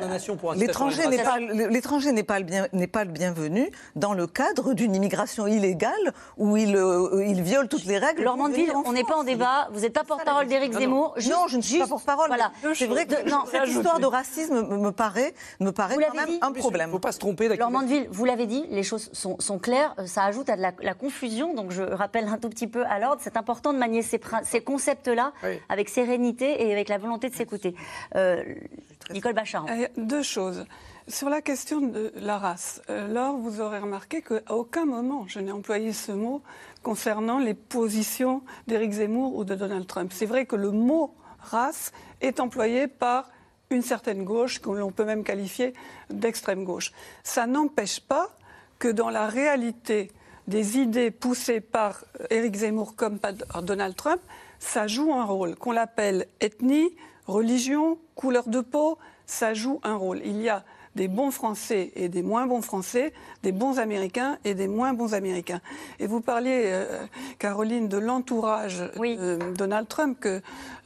L'étranger n'est pas, l'étranger n'est pas, le bien, n'est pas le bienvenu dans le cadre d'une immigration illégale où il, euh, il viole toutes les règles. Laurent Mandeville, on n'est pas en débat. Vous n'êtes pas porte-parole d'Éric Zemmour. Non, je ne suis pas porte-parole. Voilà. C'est vrai que non, cette histoire de racisme me paraît, me paraît quand même un problème. Il ne faut pas se tromper. Laurent Mandeville, vous l'avez dit, les choses sont, sont claires. Ça ajoute à de la, la confusion. Donc je rappelle un tout petit peu à l'ordre. C'est important de manier ces, ces concepts-là oui. avec sérénité et avec la volonté de s'écouter. Euh, Nicole Bachar. Deux choses. Sur la question de la race, euh, Laure, vous aurez remarqué qu'à aucun moment je n'ai employé ce mot concernant les positions d'Éric Zemmour ou de Donald Trump. C'est vrai que le mot race est employé par une certaine gauche, que l'on peut même qualifier d'extrême gauche. Ça n'empêche pas que dans la réalité des idées poussées par Éric Zemmour comme par Donald Trump, ça joue un rôle. Qu'on l'appelle ethnie, religion, couleur de peau, ça joue un rôle. Il y a des bons Français et des moins bons Français, des bons Américains et des moins bons Américains. Et vous parliez, euh, Caroline, de l'entourage oui. de Donald Trump que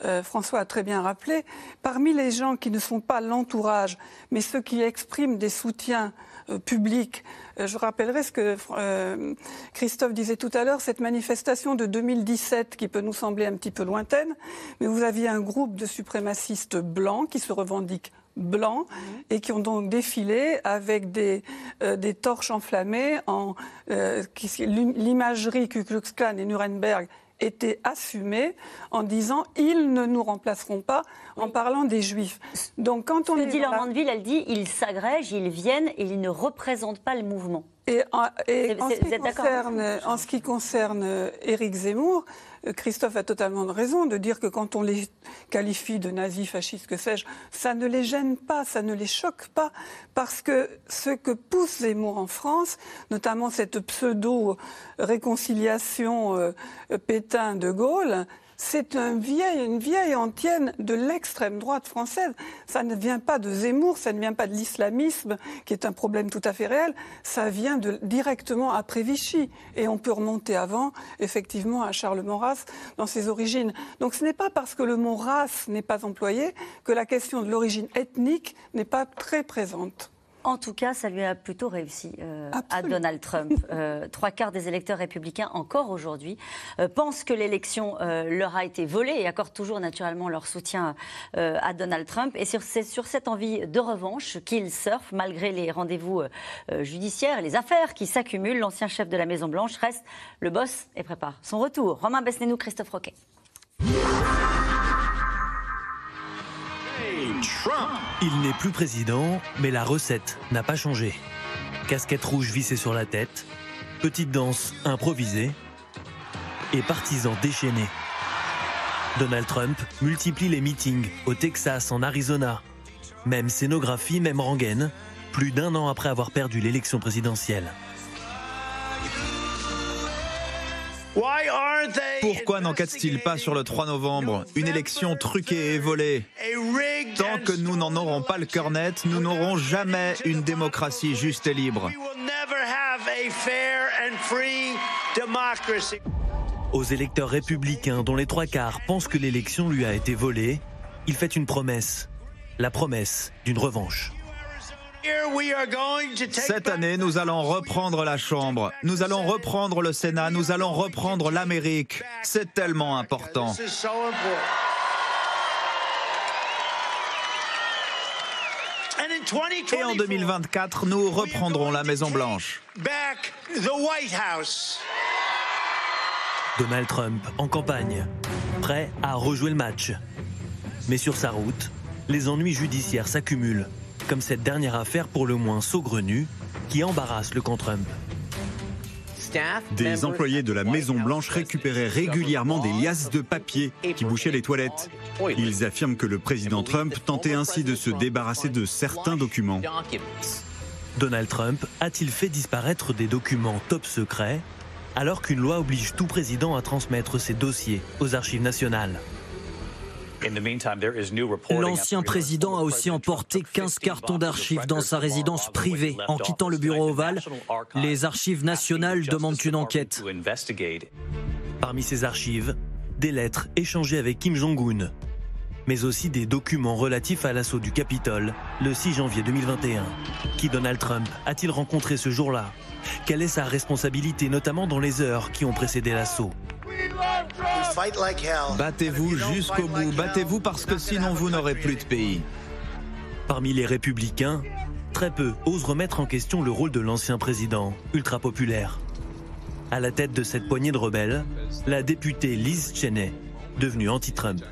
euh, François a très bien rappelé. Parmi les gens qui ne sont pas l'entourage, mais ceux qui expriment des soutiens euh, publics, je rappellerai ce que euh, Christophe disait tout à l'heure, cette manifestation de 2017 qui peut nous sembler un petit peu lointaine, mais vous aviez un groupe de suprémacistes blancs qui se revendiquent blancs et qui ont donc défilé avec des, euh, des torches enflammées en euh, l'imagerie Ku Klux Klan et Nuremberg était assumée en disant ils ne nous remplaceront pas en parlant des juifs. Donc quand on Ce que dit Laurent Mandeville, elle dit ils s'agrègent, ils viennent et ils ne représentent pas le mouvement. Et, en, et en, ce qui concerne, en ce qui concerne Éric Zemmour, Christophe a totalement raison de dire que quand on les qualifie de nazis, fascistes, que sais-je, ça ne les gêne pas, ça ne les choque pas, parce que ce que pousse Zemmour en France, notamment cette pseudo-réconciliation euh, Pétain-de Gaulle, c'est une vieille antienne de l'extrême droite française. Ça ne vient pas de Zemmour, ça ne vient pas de l'islamisme, qui est un problème tout à fait réel. Ça vient directement après Vichy. Et on peut remonter avant, effectivement, à Charles Maurras dans ses origines. Donc ce n'est pas parce que le mot race n'est pas employé que la question de l'origine ethnique n'est pas très présente. En tout cas, ça lui a plutôt réussi euh, à Donald Trump. <laughs> Euh, trois quarts des électeurs républicains, encore aujourd'hui, euh, pensent que l'élection leur a été volée et accordent toujours naturellement leur soutien à Donald Trump. Et c'est sur cette envie de revanche qu'il surfe, malgré les rendez-vous judiciaires et les affaires qui s'accumulent. L'ancien chef de la Maison-Blanche reste le boss et prépare son retour. Romain Besnénou, Christophe Roquet. Il n'est plus président, mais la recette n'a pas changé. Casquette rouge vissée sur la tête, petite danse improvisée et partisans déchaînés. Donald Trump multiplie les meetings au Texas, en Arizona. Même scénographie, même rengaine, plus d'un an après avoir perdu l'élection présidentielle. Pourquoi n'enquêtent-ils pas sur le 3 novembre? Une élection truquée et volée. Tant que nous n'en aurons pas le cœur net, nous n'aurons jamais une démocratie juste et libre. Aux électeurs républicains dont les trois quarts pensent que l'élection lui a été volée, il fait une promesse. La promesse d'une revanche. Cette année, nous allons reprendre la Chambre, nous allons reprendre le Sénat, nous allons reprendre l'Amérique. C'est tellement important. Et en 2024, nous reprendrons la Maison Blanche. Donald Trump en campagne, prêt à rejouer le match. Mais sur sa route, les ennuis judiciaires s'accumulent comme cette dernière affaire pour le moins saugrenue qui embarrasse le camp Trump. Des employés de la Maison-Blanche récupéraient régulièrement des liasses de papier qui bouchaient les toilettes. Ils affirment que le président Trump tentait ainsi de se débarrasser de certains documents. Donald Trump a-t-il fait disparaître des documents top secrets alors qu'une loi oblige tout président à transmettre ses dossiers aux archives nationales? L'ancien président a aussi emporté 15 cartons d'archives dans sa résidence privée. En quittant le bureau ovale, les archives nationales demandent une enquête. Parmi ces archives, des lettres échangées avec Kim Jong-un, mais aussi des documents relatifs à l'assaut du Capitole le 6 janvier 2021. Qui Donald Trump a-t-il rencontré ce jour-là? Quelle est sa responsabilité, notamment dans les heures qui ont précédé l'assaut? Battez-vous jusqu'au bout, battez-vous parce que sinon vous n'aurez plus de pays. Parmi les républicains, très peu osent remettre en question le rôle de l'ancien président, ultra populaire. À la tête de cette poignée de rebelles, la députée Liz Cheney, devenue anti-Trump.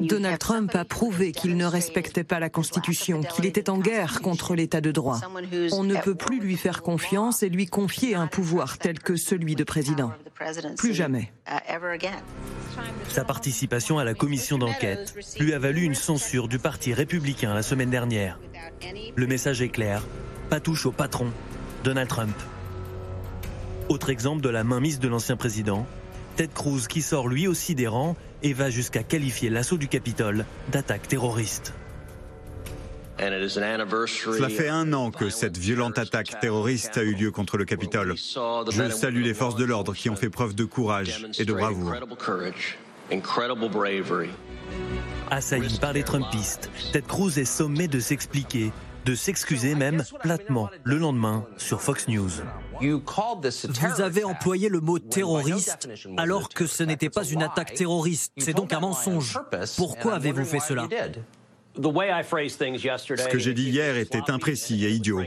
Donald Trump a prouvé qu'il ne respectait pas la Constitution, qu'il était en guerre contre l'État de droit. On ne peut plus lui faire confiance et lui confier un pouvoir tel que celui de président. Plus jamais. Sa participation à la commission d'enquête lui a valu une censure du Parti républicain la semaine dernière. Le message est clair, pas touche au patron, Donald Trump. Autre exemple de la mainmise de l'ancien président, Ted Cruz qui sort lui aussi des rangs et va jusqu'à qualifier l'assaut du Capitole d'attaque terroriste. Cela fait un an que cette violente attaque terroriste a eu lieu contre le Capitole. Je salue les forces de l'ordre qui ont fait preuve de courage et de bravoure. Assailli par les Trumpistes, Ted Cruz est sommé de s'expliquer, de s'excuser même platement le lendemain sur Fox News. Vous avez employé le mot terroriste alors que ce n'était pas une attaque terroriste. C'est donc un mensonge. Pourquoi avez-vous fait cela Ce que j'ai dit hier était imprécis et idiot.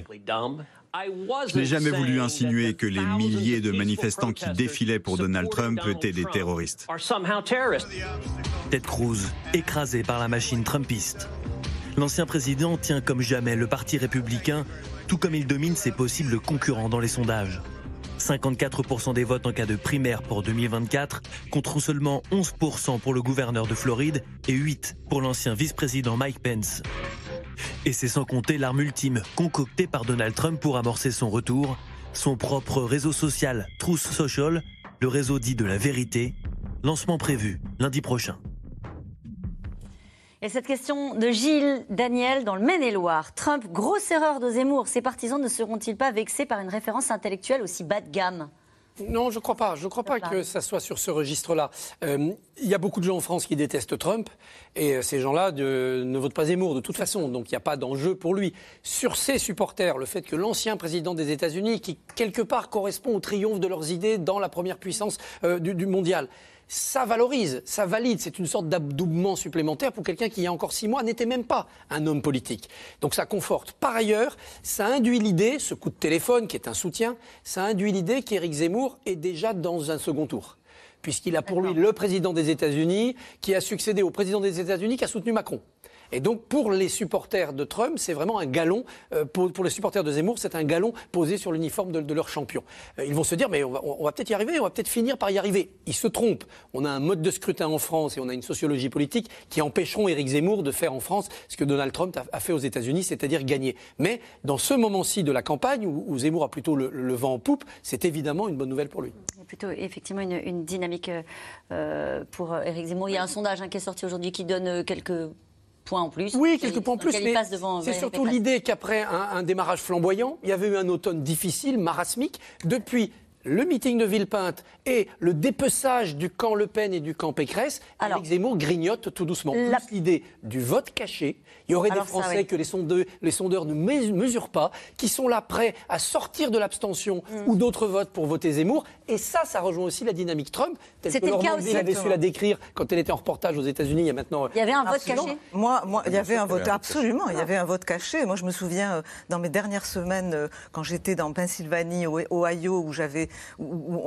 Je n'ai jamais voulu insinuer que les milliers de manifestants qui défilaient pour Donald Trump étaient des terroristes. Ted Cruz, écrasé par la machine trumpiste. L'ancien président tient comme jamais le Parti républicain tout comme il domine ses possibles concurrents dans les sondages. 54% des votes en cas de primaire pour 2024 contre seulement 11% pour le gouverneur de Floride et 8% pour l'ancien vice-président Mike Pence. Et c'est sans compter l'arme ultime concoctée par Donald Trump pour amorcer son retour, son propre réseau social Truth Social, le réseau dit de la vérité, lancement prévu lundi prochain. Et cette question de Gilles Daniel dans le Maine-et-Loire. Trump, grosse erreur de Zemmour. Ses partisans ne seront-ils pas vexés par une référence intellectuelle aussi bas de gamme? Non, je ne crois pas. Je ne crois pas que ça soit sur ce registre-là. Euh, il y a beaucoup de gens en France qui détestent Trump, et euh, ces gens-là ne votent pas Zemmour de toute façon, donc il n'y a pas d'enjeu pour lui. Sur ses supporters, le fait que l'ancien président des États-Unis, qui quelque part correspond au triomphe de leurs idées dans la première puissance euh, du, du mondial, ça valorise, ça valide. C'est une sorte d'adoubement supplémentaire pour quelqu'un qui, il y a encore six mois, n'était même pas un homme politique. Donc ça conforte. Par ailleurs, ça induit l'idée, ce coup de téléphone qui est un soutien, ça induit l'idée qu'Éric Zemmour est déjà dans un second tour puisqu'il a pour lui le président des États-Unis qui a succédé au président des États-Unis qui a soutenu Macron. Et donc, pour les supporters de Trump, c'est vraiment un galon, euh, pour, les supporters de Zemmour, c'est un galon posé sur l'uniforme de, leur champion. Euh, ils vont se dire, mais on va, peut-être y arriver, on va peut-être finir par y arriver. Ils se trompent. On a un mode de scrutin en France et on a une sociologie politique qui empêcheront Éric Zemmour de faire en France ce que Donald Trump a, fait aux États-Unis, c'est-à-dire gagner. Mais dans ce moment-ci de la campagne, où, Zemmour a plutôt le, vent en poupe, c'est évidemment une bonne nouvelle pour lui. Il y a plutôt effectivement une, dynamique euh, pour Éric Zemmour. Il y a un sondage hein, qui est sorti aujourd'hui qui donne quelques points en plus. Oui, quelques points en plus, mais c'est surtout l'idée qu'après un, démarrage flamboyant, il y avait eu un automne difficile, marasmique. Depuis le meeting de Villepinte et le dépeçage du camp Le Pen et du camp Pécresse, Alors, Éric Zemmour grignote tout doucement. La... Plus l'idée du vote caché. Il y aurait des Français que les sondeurs, les sondeurs, ne mesurent pas, qui sont là prêts à sortir de l'abstention mm. ou d'autres votes pour voter Zemmour. Et ça, ça rejoint aussi la dynamique Trump. C'était le cas aussi. avait su la décrire quand elle était en reportage aux États-Unis il y a maintenant. Il y avait un vote caché Moi, moi il y avait un vote, absolument. Il y avait un vote caché. Moi, je me souviens, euh, dans mes dernières semaines, euh, quand j'étais dans Pennsylvanie, au Ohio, où j'avais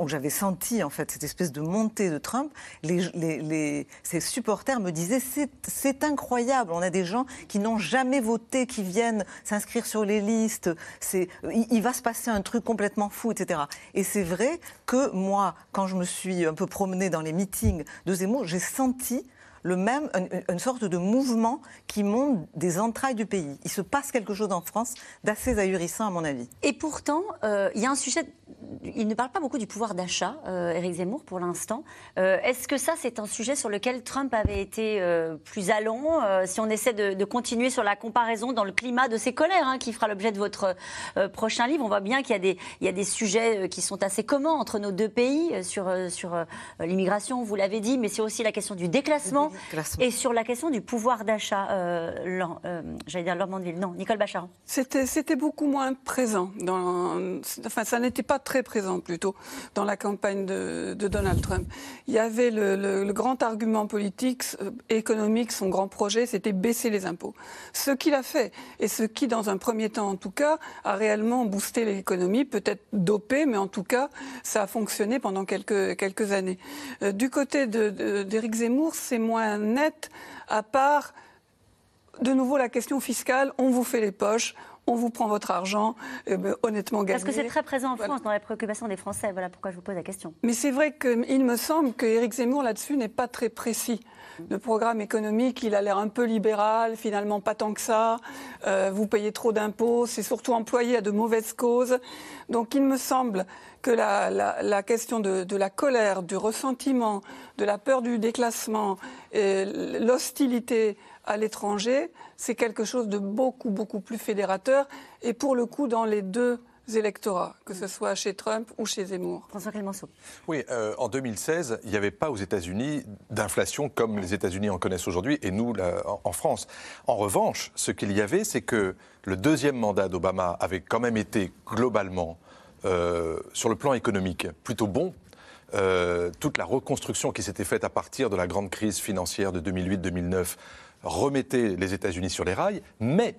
j'avais senti en fait cette espèce de montée de Trump, les, ces supporters me disaient c'est incroyable, on a des gens qui n'ont jamais voté, qui viennent s'inscrire sur les listes, il, il va se passer un truc complètement fou, etc. Et c'est vrai que moi, quand je me suis un peu promenée dans les meetings de Zemmour, j'ai senti le même, une, sorte de mouvement qui monte des entrailles du pays. Il se passe quelque chose en France d'assez ahurissant, à mon avis. Et pourtant, euh, il y a un sujet. Il ne parle pas beaucoup du pouvoir d'achat, euh, Éric Zemmour, pour l'instant. Euh, est-ce que ça, c'est un sujet sur lequel Trump avait été plus allant Si on essaie de, continuer sur la comparaison dans le climat de ses colères, hein, qui fera l'objet de votre prochain livre, on voit bien qu'il y, a des, sujets qui sont assez communs entre nos deux pays sur l'immigration, vous l'avez dit, mais c'est aussi la question du déclassement. Et sur la question du pouvoir d'achat, euh, euh, j'allais dire Laure Mandeville, non, Nicole Bacharan. C'était beaucoup moins présent. Dans, enfin, ça n'était pas très présent plutôt dans la campagne de, Donald Trump. Il y avait le, grand argument politique, euh, économique, son grand projet, c'était baisser les impôts. Ce qu'il a fait, et ce qui, dans un premier temps en tout cas, a réellement boosté l'économie, peut-être dopé, mais en tout cas, ça a fonctionné pendant quelques, quelques années. du côté d'Éric Zemmour, c'est moins net, à part de nouveau la question fiscale, on vous fait les poches, on vous prend votre argent, ben, honnêtement gagné. Parce que c'est très présent en France, dans les préoccupations des Français. Voilà pourquoi je vous pose la question. Mais c'est vrai qu'il me semble que Zemmour là-dessus n'est pas très précis. Le programme économique, il a l'air un peu libéral, finalement pas tant que ça. Euh, vous payez trop d'impôts, c'est surtout employé à de mauvaises causes. Donc il me semble que la, question de, la colère, du ressentiment, de la peur du déclassement, l'hostilité à l'étranger, c'est quelque chose de beaucoup, beaucoup plus fédérateur. Et pour le coup, dans les deux électorats, que ce soit chez Trump ou chez Zemmour. François Clémenceau. Oui, euh, en 2016, il n'y avait pas aux États-Unis d'inflation comme les États-Unis en connaissent aujourd'hui et nous en France. En revanche, ce qu'il y avait, c'est que le deuxième mandat d'Obama avait quand même été globalement euh, sur le plan économique, plutôt bon. Euh, toute la reconstruction qui s'était faite à partir de la grande crise financière de 2008-2009 remettait les États-Unis sur les rails, mais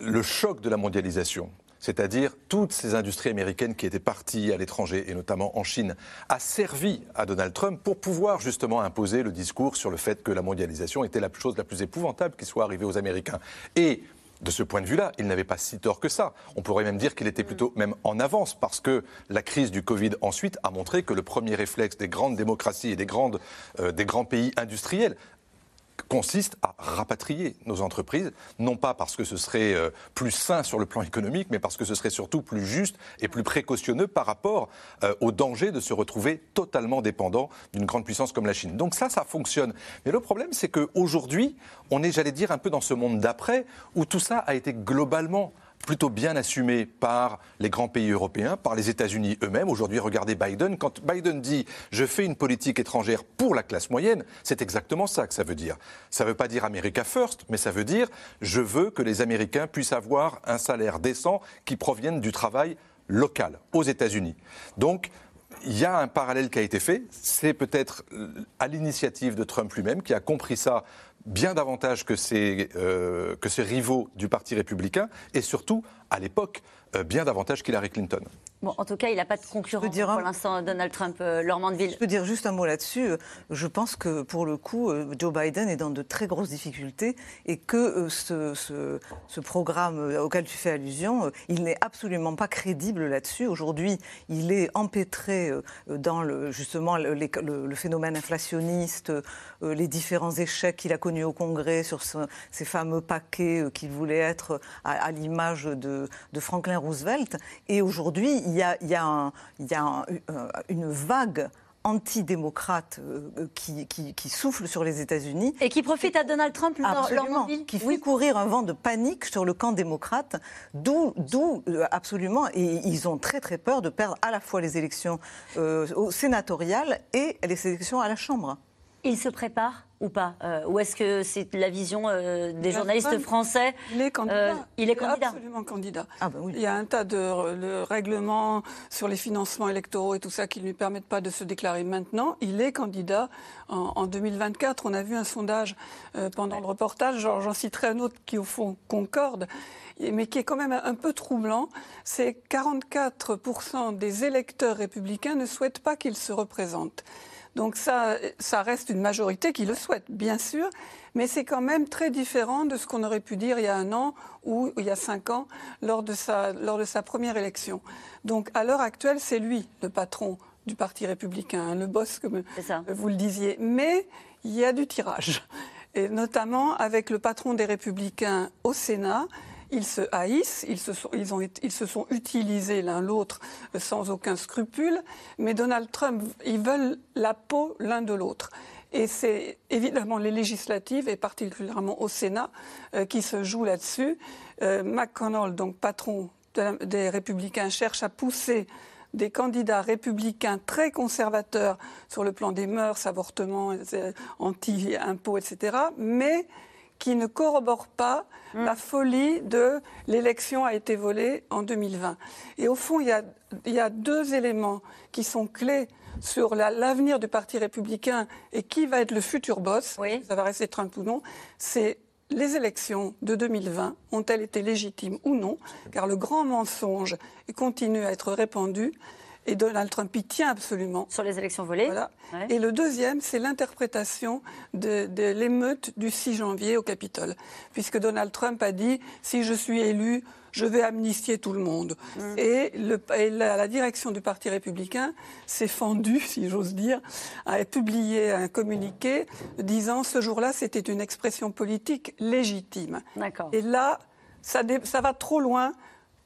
le choc de la mondialisation, c'est-à-dire toutes ces industries américaines qui étaient parties à l'étranger, et notamment en Chine, a servi à Donald Trump pour pouvoir justement imposer le discours sur le fait que la mondialisation était la chose la plus épouvantable qui soit arrivée aux Américains. Et de ce point de vue-là, il n'avait pas si tort que ça. On pourrait même dire qu'il était plutôt même en avance, parce que la crise du Covid ensuite a montré que le premier réflexe des grandes démocraties et des, grandes, euh, des grands pays industriels consiste à rapatrier nos entreprises, non pas parce que ce serait euh, plus sain sur le plan économique, mais parce que ce serait surtout plus juste et plus précautionneux par rapport euh, au danger de se retrouver totalement dépendant d'une grande puissance comme la Chine. Donc ça, ça fonctionne. Mais le problème, c'est qu'aujourd'hui, on est, j'allais dire, un peu dans ce monde d'après, où tout ça a été globalement plutôt bien assumé par les grands pays européens, par les États-Unis eux-mêmes. Aujourd'hui, regardez Biden. Quand Biden dit je fais une politique étrangère pour la classe moyenne, c'est exactement ça que ça veut dire. Ça ne veut pas dire America First, mais ça veut dire je veux que les Américains puissent avoir un salaire décent qui provienne du travail local aux États-Unis. Donc, il y a un parallèle qui a été fait. C'est peut-être à l'initiative de Trump lui-même qui a compris ça bien davantage que ses, euh, rivaux du Parti républicain et surtout, à l'époque, euh, bien davantage qu'Hillary Clinton. Bon, en tout cas, il n'a pas de concurrent pour l'instant, Donald Trump, euh. Je peux dire juste un mot là-dessus. Je pense que pour le coup, euh, Joe Biden est dans de très grosses difficultés et que euh, ce, ce, programme auquel tu fais allusion, il n'est absolument pas crédible là-dessus. Aujourd'hui, il est empêtré dans le, justement le, le, phénomène inflationniste, les différents échecs qu'il a connus au Congrès sur ces fameux paquets qu'il voulait être à, l'image de, de Franklin Roosevelt. Et aujourd'hui, il y a, il y a, euh, une vague antidémocrate euh, qui, qui, souffle sur les États-Unis. Et qui profite à Donald Trump, absolument, qui fait courir un vent de panique sur le camp démocrate, d'où euh, absolument, et ils ont très très peur de perdre à la fois les élections sénatoriales et les élections à la Chambre. Ils se préparent ou pas euh, Ou est-ce que c'est la vision euh, des journalistes français Il est candidat. Euh, il est candidat. absolument candidat. Ah ben il y a un tas de, règlements sur les financements électoraux et tout ça qui ne lui permettent pas de se déclarer maintenant. Il est candidat en, 2024. On a vu un sondage pendant le reportage. J'en citerai un autre qui, au fond, concorde mais qui est quand même un peu troublant, c'est 44% des électeurs républicains ne souhaitent pas qu'il se représente. Donc ça, ça reste une majorité qui le souhaite, bien sûr, mais c'est quand même très différent de ce qu'on aurait pu dire il y a un an ou il y a cinq ans lors de sa, lors de sa première élection. Donc à l'heure actuelle, c'est lui le patron du Parti républicain, le boss, comme vous le disiez. Mais il y a du tirage, et notamment avec le patron des républicains au Sénat ils se haïssent, ils se sont, ils ont, ils se sont utilisés l'un l'autre sans aucun scrupule, mais Donald Trump, ils veulent la peau l'un de l'autre. Et c'est évidemment les législatives, et particulièrement au Sénat, euh, qui se jouent là-dessus. Euh, McConnell, donc patron des Républicains, cherche à pousser des candidats républicains très conservateurs sur le plan des mœurs, avortement, euh, anti-impôts, etc., mais qui ne corrobore pas hmm. la folie de l'élection a été volée en 2020. Et au fond, il y a, deux éléments qui sont clés sur l'avenir du Parti républicain et qui va être le futur boss, ça va rester Trump ou non, c'est les élections de 2020 ont-elles été légitimes ou non Car le grand mensonge continue à être répandu et Donald Trump y tient absolument. Sur les élections volées. Et le deuxième, c'est l'interprétation de, l'émeute du 6 janvier au Capitole. Puisque Donald Trump a dit si je suis élu, je vais amnistier tout le monde. Mm. Et, la, direction du Parti républicain s'est fendue, <laughs> si j'ose dire, a publié un communiqué disant ce jour-là, c'était une expression politique légitime. Et là, ça, ça va trop loin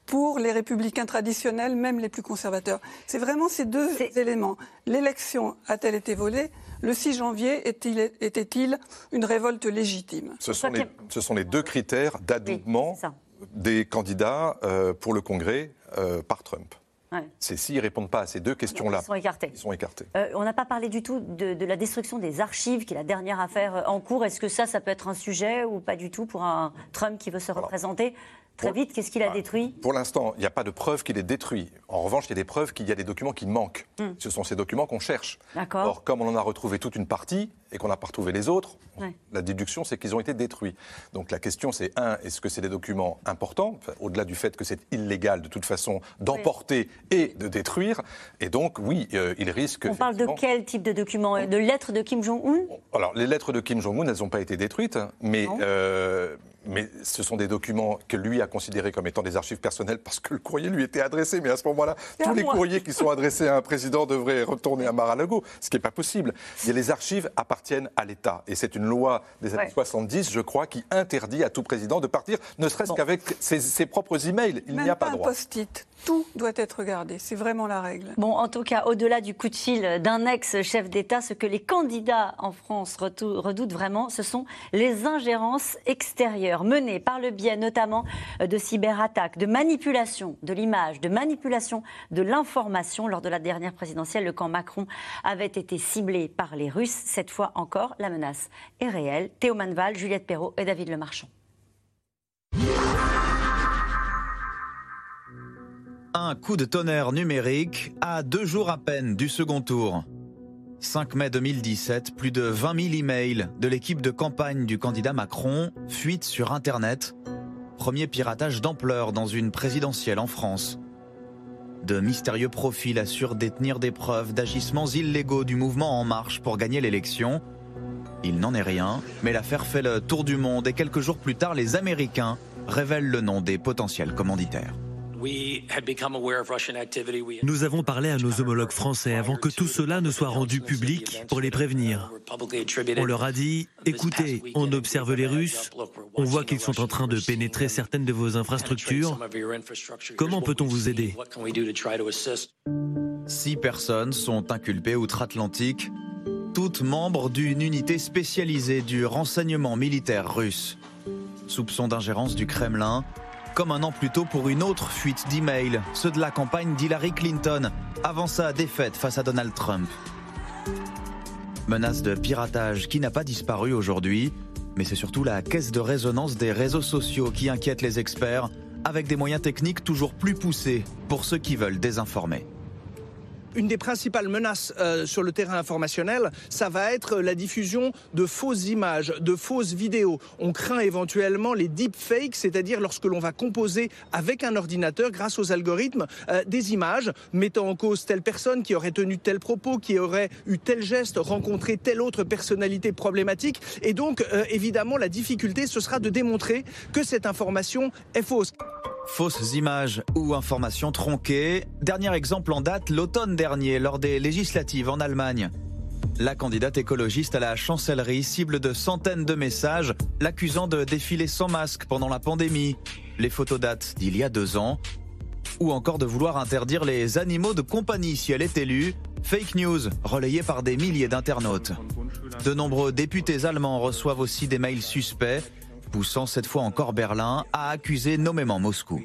pour les républicains traditionnels, même les plus conservateurs. C'est vraiment ces deux éléments. L'élection a-t-elle été volée? Le 6 janvier était-il une révolte légitime? Ce sont, les, ce sont, les, deux critères d'adoubement des candidats euh, pour le Congrès euh, par Trump. C'est s'ils ne répondent pas à ces deux questions-là. Ils sont écartés. Ils sont écartés. Euh, on n'a pas parlé du tout de, la destruction des archives, qui est la dernière affaire en cours. Est-ce que ça, ça peut être un sujet ou pas du tout pour un Trump qui veut se représenter? Très vite, qu'est-ce qu'il a détruit? Pour l'instant, il n'y a pas de preuve qu'il ait détruit. En revanche, il y a des preuves qu'il y a des documents qui manquent. Hmm. Ce sont ces documents qu'on cherche. Or, comme on en a retrouvé toute une partie et qu'on n'a pas retrouvé les autres, la déduction, c'est qu'ils ont été détruits. Donc la question, c'est un, est-ce que c'est des documents importants, au-delà du fait que c'est illégal de toute façon d'emporter et de détruire Et donc, oui, euh, il risque. On parle de quel type de documents? De lettres de Kim Jong-un? Alors, les lettres de Kim Jong-un, elles n'ont pas été détruites, mais mais ce sont des documents que lui a considérés comme étant des archives personnelles parce que le courrier lui était adressé. Mais à ce moment-là, tous les courriers qui sont adressés à un président devraient retourner à Mar-a-Lago, ce qui n'est pas possible. les archives appartiennent à l'État. Et c'est une loi des années 70, je crois, qui interdit à tout président de partir, ne serait-ce qu'avec ses, propres emails. Il n'y a pas, pas droit. Un post-it. Tout doit être regardé. C'est vraiment la règle. Bon, en tout cas, au-delà du coup de fil d'un ex-chef d'État, ce que les candidats en France redoutent vraiment, ce sont les ingérences extérieures menée par le biais notamment euh, de cyberattaques, de manipulation de l'image, de manipulation de l'information. Lors de la dernière présidentielle, le camp Macron avait été ciblé par les Russes. Cette fois encore, la menace est réelle. Théo Manval, Juliette Perrault et David Lemarchand. Un coup de tonnerre numérique à deux jours à peine du second tour. 5 mai 2017, plus de 20 000 emails de l'équipe de campagne du candidat Macron fuitent sur Internet. Premier piratage d'ampleur dans une présidentielle en France. De mystérieux profils assurent détenir des preuves d'agissements illégaux du mouvement En Marche pour gagner l'élection. Il n'en est rien, mais l'affaire fait le tour du monde et quelques jours plus tard, les Américains révèlent le nom des potentiels commanditaires. Nous avons parlé à nos homologues français avant que tout cela ne soit rendu public pour les prévenir. On leur a dit, écoutez, on observe les Russes, on voit qu'ils sont en train de pénétrer certaines de vos infrastructures. Comment peut-on vous aider? Six personnes sont inculpées outre-Atlantique, toutes membres d'une unité spécialisée du renseignement militaire russe. Soupçon d'ingérence du Kremlin, comme un an plus tôt pour une autre fuite d'emails, ceux de la campagne d'Hillary Clinton, avant sa défaite face à Donald Trump. Menace de piratage qui n'a pas disparu aujourd'hui, mais c'est surtout la caisse de résonance des réseaux sociaux qui inquiète les experts, avec des moyens techniques toujours plus poussés pour ceux qui veulent désinformer une des principales menaces euh, sur le terrain informationnel, ça va être la diffusion de fausses images, de fausses vidéos. On craint éventuellement les deepfakes, c'est-à-dire lorsque l'on va composer avec un ordinateur, grâce aux algorithmes, euh, des images mettant en cause telle personne qui aurait tenu tel propos, qui aurait eu tel geste, rencontré telle autre personnalité problématique. Et donc, euh, évidemment, la difficulté, ce sera de démontrer que cette information est fausse. Fausses images ou informations tronquées. Dernier exemple en date, l'automne dernier, lors des législatives en Allemagne. La candidate écologiste à la chancellerie cible de centaines de messages l'accusant de défiler sans masque pendant la pandémie. Les photos datent d'il y a deux ans. Ou encore de vouloir interdire les animaux de compagnie si elle est élue. Fake news, relayée par des milliers d'internautes. De nombreux députés allemands reçoivent aussi des mails suspects poussant cette fois encore Berlin à accuser nommément Moscou.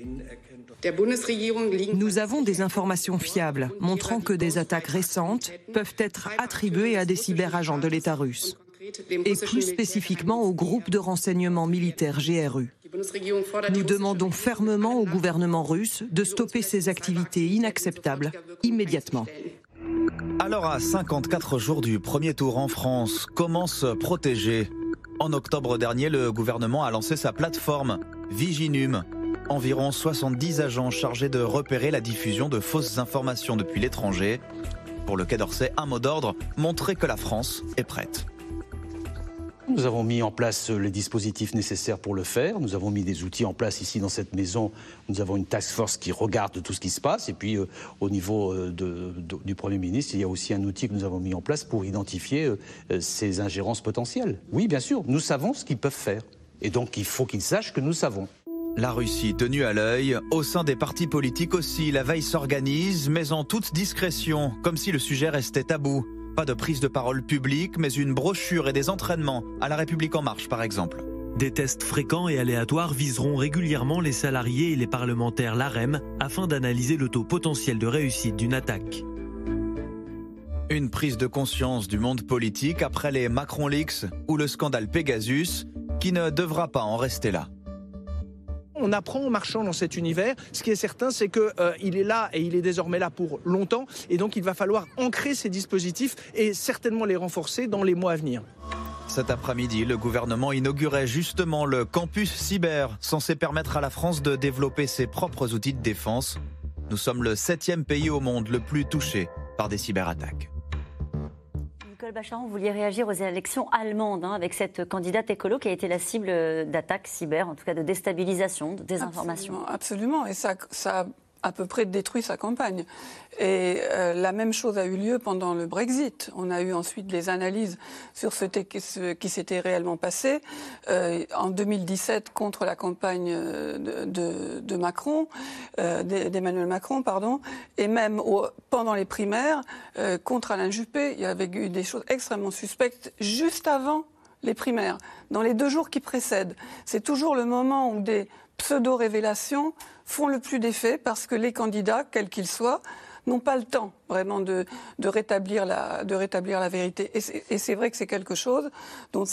Nous avons des informations fiables montrant que des attaques récentes peuvent être attribuées à des cyberagents de l'État russe et plus spécifiquement au groupe de renseignement militaire GRU. Nous demandons fermement au gouvernement russe de stopper ces activités inacceptables immédiatement. Alors à 54 jours du premier tour en France, comment se protéger? En octobre dernier, le gouvernement a lancé sa plateforme Viginum. Environ 70 agents chargés de repérer la diffusion de fausses informations depuis l'étranger. Pour le Quai d'Orsay, un mot d'ordre, montrer que la France est prête. Nous avons mis en place les dispositifs nécessaires pour le faire. Nous avons mis des outils en place ici dans cette maison. Nous avons une task force qui regarde tout ce qui se passe. Et puis euh, au niveau euh, du Premier ministre, il y a aussi un outil que nous avons mis en place pour identifier euh, ces ingérences potentielles. Oui, bien sûr, nous savons ce qu'ils peuvent faire. Et donc il faut qu'ils sachent que nous savons. La Russie tenue à l'œil, au sein des partis politiques aussi, la veille s'organise, mais en toute discrétion, comme si le sujet restait tabou. Pas de prise de parole publique, mais une brochure et des entraînements à la République en marche, par exemple. Des tests fréquents et aléatoires viseront régulièrement les salariés et les parlementaires l'AREM afin d'analyser le taux potentiel de réussite d'une attaque. Une prise de conscience du monde politique après les Macron Leaks ou le scandale Pegasus qui ne devra pas en rester là. On apprend en marchant dans cet univers. Ce qui est certain, c'est qu'il euh, est là et il est désormais là pour longtemps. Et donc, il va falloir ancrer ces dispositifs et certainement les renforcer dans les mois à venir. Cet après-midi, le gouvernement inaugurait justement le campus cyber, censé permettre à la France de développer ses propres outils de défense. Nous sommes le septième pays au monde le plus touché par des cyberattaques. Nicole Bacharon, vous vouliez réagir aux élections allemandes hein, avec cette candidate écolo qui a été la cible d'attaques cyber, en tout cas de déstabilisation, de désinformation. Absolument, et ça à peu près détruit sa campagne. Et euh, la même chose a eu lieu pendant le Brexit. On a eu ensuite des analyses sur ce, qui s'était réellement passé euh, en 2017 contre la campagne euh, de, Macron, d'Emmanuel Macron, pardon, et même pendant les primaires contre Alain Juppé. Il y avait eu des choses extrêmement suspectes juste avant les primaires, dans les deux jours qui précèdent. C'est toujours le moment où des pseudo-révélations font le plus d'effet parce que les candidats, quels qu'ils soient, n'ont pas le temps vraiment de, rétablir, la, vérité. Et c'est vrai que c'est quelque chose dont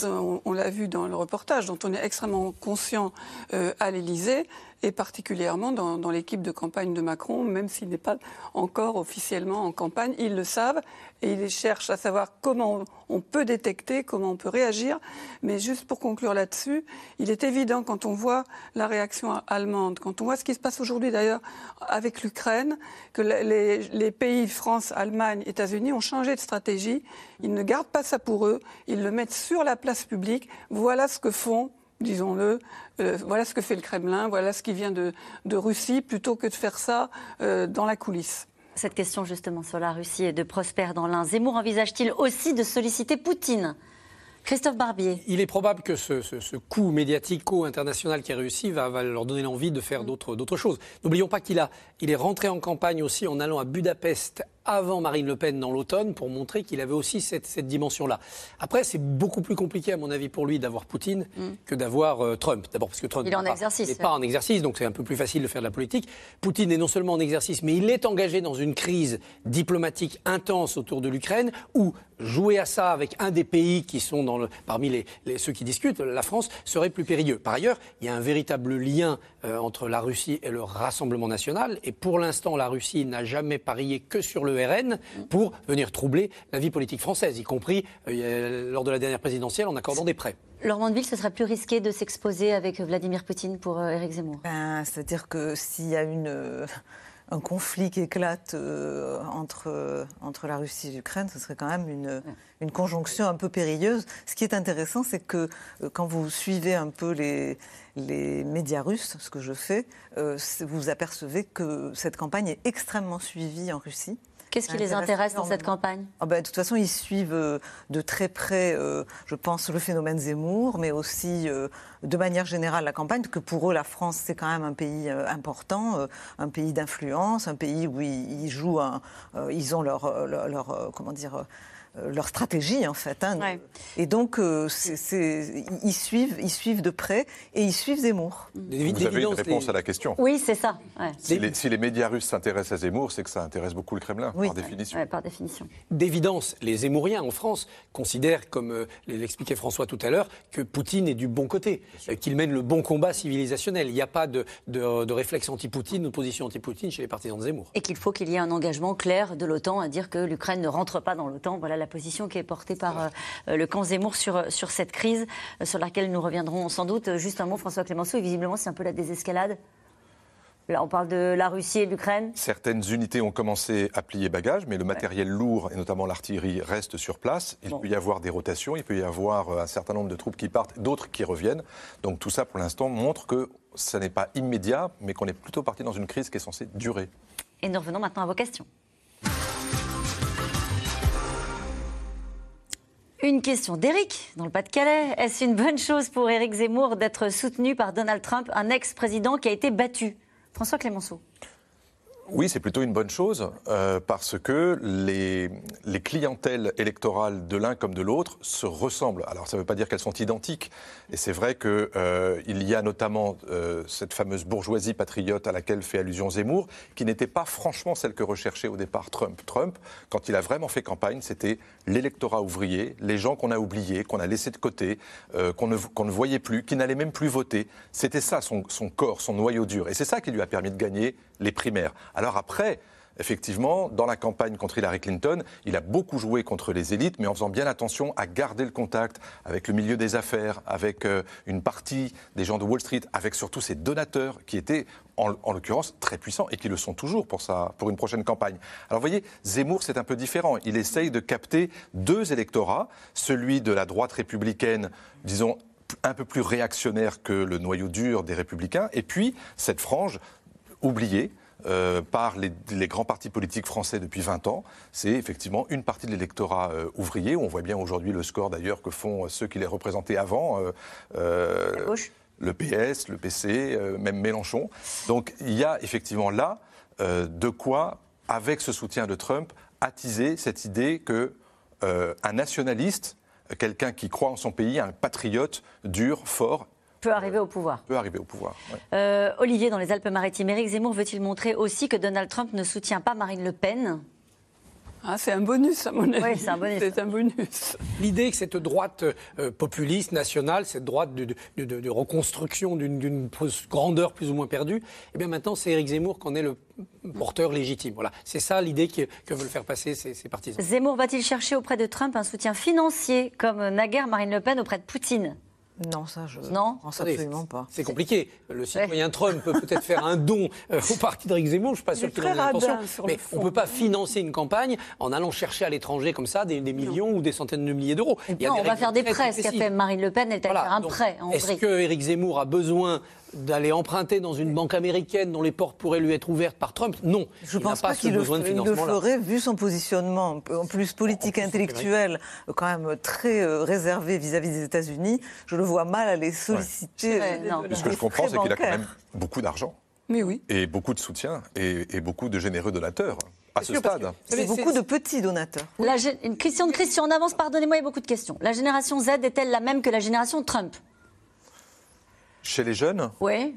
on, l'a vu dans le reportage, dont on est extrêmement conscient euh, à l'Élysée. Et particulièrement dans, l'équipe de campagne de Macron, même s'il n'est pas encore officiellement en campagne. Ils le savent et ils cherchent à savoir comment on peut détecter, comment on peut réagir. Mais juste pour conclure là-dessus, il est évident quand on voit la réaction allemande, quand on voit ce qui se passe aujourd'hui d'ailleurs avec l'Ukraine, que les, les pays France, Allemagne, États-Unis ont changé de stratégie. Ils ne gardent pas ça pour eux, ils le mettent sur la place publique. Voilà ce que font disons-le, euh, voilà ce que fait le Kremlin, voilà ce qui vient de, Russie, plutôt que de faire ça euh, dans la coulisse. Cette question justement sur la Russie et de Prosper dans l'un. Zemmour envisage-t-il aussi de solliciter Poutine? Christophe Barbier. Il est probable que ce, coup médiatico-international qui a réussi va, leur donner l'envie de faire d'autres choses. N'oublions pas qu'il il est rentré en campagne aussi en allant à Budapest avant Marine Le Pen dans l'automne pour montrer qu'il avait aussi cette, dimension-là. Après, c'est beaucoup plus compliqué, à mon avis, pour lui d'avoir Poutine mm. que d'avoir euh, Trump. D'abord parce que Trump n'est pas, pas en exercice, donc c'est un peu plus facile de faire de la politique. Poutine est non seulement en exercice, mais il est engagé dans une crise diplomatique intense autour de l'Ukraine, où jouer à ça avec un des pays qui sont dans le, parmi les, ceux qui discutent, la France, serait plus périlleux. Par ailleurs, il y a un véritable lien euh, entre la Russie et le Rassemblement national, et pour l'instant, la Russie n'a jamais parié que sur le RN pour venir troubler la vie politique française, y compris euh, lors de la dernière présidentielle en accordant des prêts. Laurent Mandeville, ce serait plus risqué de s'exposer avec Vladimir Poutine pour euh, Éric Zemmour? Ben, C'est-à-dire que s'il y a une euh, un conflit qui éclate entre, entre la Russie et l'Ukraine, ce serait quand même une, une, conjonction un peu périlleuse. Ce qui est intéressant, c'est que quand vous suivez un peu les, les médias russes, ce que je fais, vous apercevez que cette campagne est extrêmement suivie en Russie. Qu'est-ce qui les intéresse dans cette campagne? Ah ben, De toute façon, ils suivent euh, de très près, euh, je pense, le phénomène Zemmour, mais aussi, euh, de manière générale, la campagne, que pour eux, la France, c'est quand même un pays important, un pays d'influence, un pays où ils, jouent, ils ont leur, leur comment dire leur stratégie en fait. Hein. Et donc euh, ils suivent, ils suivent de près et ils suivent Zemmour. Vous avez une réponse à la question. Oui, c'est ça. Si, les, médias russes s'intéressent à Zemmour, c'est que ça intéresse beaucoup le Kremlin, par définition. par définition. D'évidence, les Zemmouriens en France considèrent, comme euh, l'expliquait François tout à l'heure, que Poutine est du bon côté, qu'il mène le bon combat civilisationnel. Il n'y a pas de, de, de réflexe anti-Poutine, de position anti-Poutine chez les partisans de Zemmour. Et qu'il faut qu'il y ait un engagement clair de l'OTAN à dire que l'Ukraine ne rentre pas dans l'OTAN. Voilà la position qui est portée par euh, le camp Zemmour sur, sur cette crise, euh, sur laquelle nous reviendrons sans doute. Juste un mot, François Clémenceau, et visiblement c'est un peu la désescalade. Là, on parle de la Russie et de l'Ukraine. Certaines unités ont commencé à plier bagages, mais le matériel lourd, et notamment l'artillerie, reste sur place. Il peut y avoir des rotations, il peut y avoir euh, un certain nombre de troupes qui partent, d'autres qui reviennent. Donc tout ça, pour l'instant, montre que ça n'est pas immédiat, mais qu'on est plutôt parti dans une crise qui est censée durer. Et nous revenons maintenant à vos questions. Une question d'Éric, dans le Pas-de-Calais. Est-ce une bonne chose pour Éric Zemmour d'être soutenu par Donald Trump, un ex-président qui a été battu? François Clémenceau. Oui, c'est plutôt une bonne chose euh, parce que les, les, clientèles électorales de l'un comme de l'autre se ressemblent. Alors ça ne veut pas dire qu'elles sont identiques. Et c'est vrai qu'il euh, y a notamment euh, cette fameuse bourgeoisie patriote à laquelle fait allusion Zemmour, qui n'était pas franchement celle que recherchait au départ Trump. Trump, quand il a vraiment fait campagne, c'était l'électorat ouvrier, les gens qu'on a oubliés, qu'on a laissés de côté, qu'on ne, ne, voyait plus, qui n'allaient même plus voter. C'était ça son, son corps, son noyau dur. Et c'est ça qui lui a permis de gagner les primaires. Alors après, effectivement, dans la campagne contre Hillary Clinton, il a beaucoup joué contre les élites, mais en faisant bien attention à garder le contact avec le milieu des affaires, avec euh, une partie des gens de Wall Street, avec surtout ses donateurs qui étaient, en, l'occurrence, très puissants et qui le sont toujours pour, pour une prochaine campagne. Alors vous voyez, Zemmour, c'est un peu différent. Il essaye de capter deux électorats, celui de la droite républicaine, disons, un peu plus réactionnaire que le noyau dur des républicains, et puis cette frange oubliée euh, par les, grands partis politiques français depuis 20 ans. C'est effectivement une partie de l'électorat euh, ouvrier. On voit bien aujourd'hui le score d'ailleurs que font ceux qui les représentaient avant. Euh, le PS, le PC, même Mélenchon. Donc il y a effectivement là de quoi, avec ce soutien de Trump, attiser cette idée que un nationaliste, quelqu'un qui croit en son pays, un patriote dur, fort, peut arriver au pouvoir. Peut arriver au pouvoir. Euh, Olivier, dans les Alpes-Maritimes, Éric Zemmour veut-il montrer aussi que Donald Trump ne soutient pas Marine Le Pen? Ah, c'est un bonus, à mon avis. Oui, c'est un bonus. C'est un bonus. L'idée que cette droite euh, populiste, nationale, cette droite de, de- de- de reconstruction d'une- d'une grandeur plus ou moins perdue, eh bien maintenant, c'est Éric Zemmour qu'on est le porteur légitime. Voilà, c'est ça l'idée que, que veulent faire passer ces, ces partisans. Zemmour va-t-il chercher auprès de Trump un soutien financier, comme naguère Marine Le Pen auprès de Poutine? Non, ça, je Non pense absolument pas. C'est compliqué. Le citoyen Trump peut peut-être faire un don euh, au parti d'Éric Zemmour, je ne suis pas sûr qu'il en ait l'intention. Mais on ne peut pas financer une campagne en allant chercher à l'étranger comme ça des, des millions ou des centaines de milliers d'euros. On va faire des prêts. Ce qu'a fait Marine Le Pen, elle est allée Voilà, faire un prêt en Est-ce que Éric Zemmour a besoin d'aller emprunter dans une banque américaine dont les portes pourraient lui être ouvertes par Trump Non. Je il pense n'a pas, ce qu'il le, besoin de il le ferait, vu son positionnement, en plus politique et intellectuel, euh, quand même très euh, réservé vis-à-vis des États-Unis. Je le vois mal aller solliciter. Ouais, non. des Ce que je comprends, c'est qu'il a quand même beaucoup d'argent Mais oui. et beaucoup de soutien et, et beaucoup de généreux donateurs à ce stade. C'est beaucoup de petits donateurs. La gé- une question de Christian, on avance, pardonnez-moi, il y a beaucoup de questions. La génération Z est-elle la même que la génération Trump? Chez les jeunes, Oui.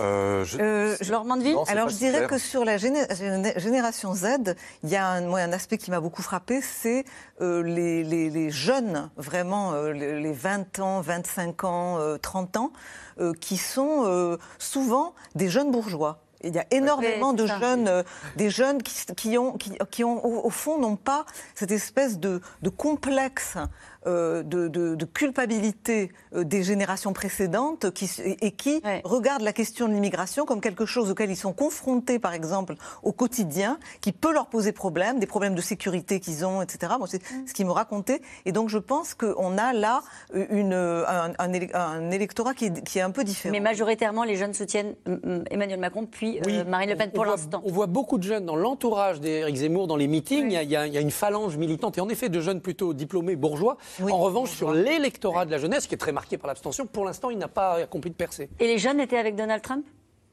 euh, je- Euh, Laure Mandeville Non, Alors je dirais clair. que sur la géné- géné- génération Z, il y a un, moi, un aspect qui m'a beaucoup frappé, c'est euh, les, les- les jeunes, vraiment euh, les, les 20 ans, 25 ans, euh, 30 ans, euh, qui sont euh, souvent des jeunes bourgeois. Il y a énormément Oui, de ça. jeunes, euh, des jeunes qui, qui ont, qui, qui ont au, au fond n'ont pas cette espèce de, de complexe, de, de- de culpabilité euh, des générations précédentes, qui, et qui Ouais. regardent la question de l'immigration comme quelque chose auquel ils sont confrontés, par exemple, au quotidien, qui peut leur poser problème, des problèmes de sécurité qu'ils ont, etc. Moi, c'est Mm. ce qu'ils me racontaient. Et donc, je pense qu'on a là euh, une, un, un élec- un électorat qui est, qui est un peu différent. Mais majoritairement, les jeunes soutiennent mm, mm, Emmanuel Macron, puis euh, Marine Le Pen on- pour l'instant. On voit beaucoup de jeunes dans l'entourage d'Éric Zemmour, dans les meetings. Il y a- il, y a, il y a une phalange militante, et en effet de jeunes plutôt diplômés bourgeois. Oui, en revanche, sur l'électorat de la jeunesse, qui est très marqué par l'abstention, pour l'instant, il n'a pas accompli de percée. Et les jeunes étaient avec Donald Trump?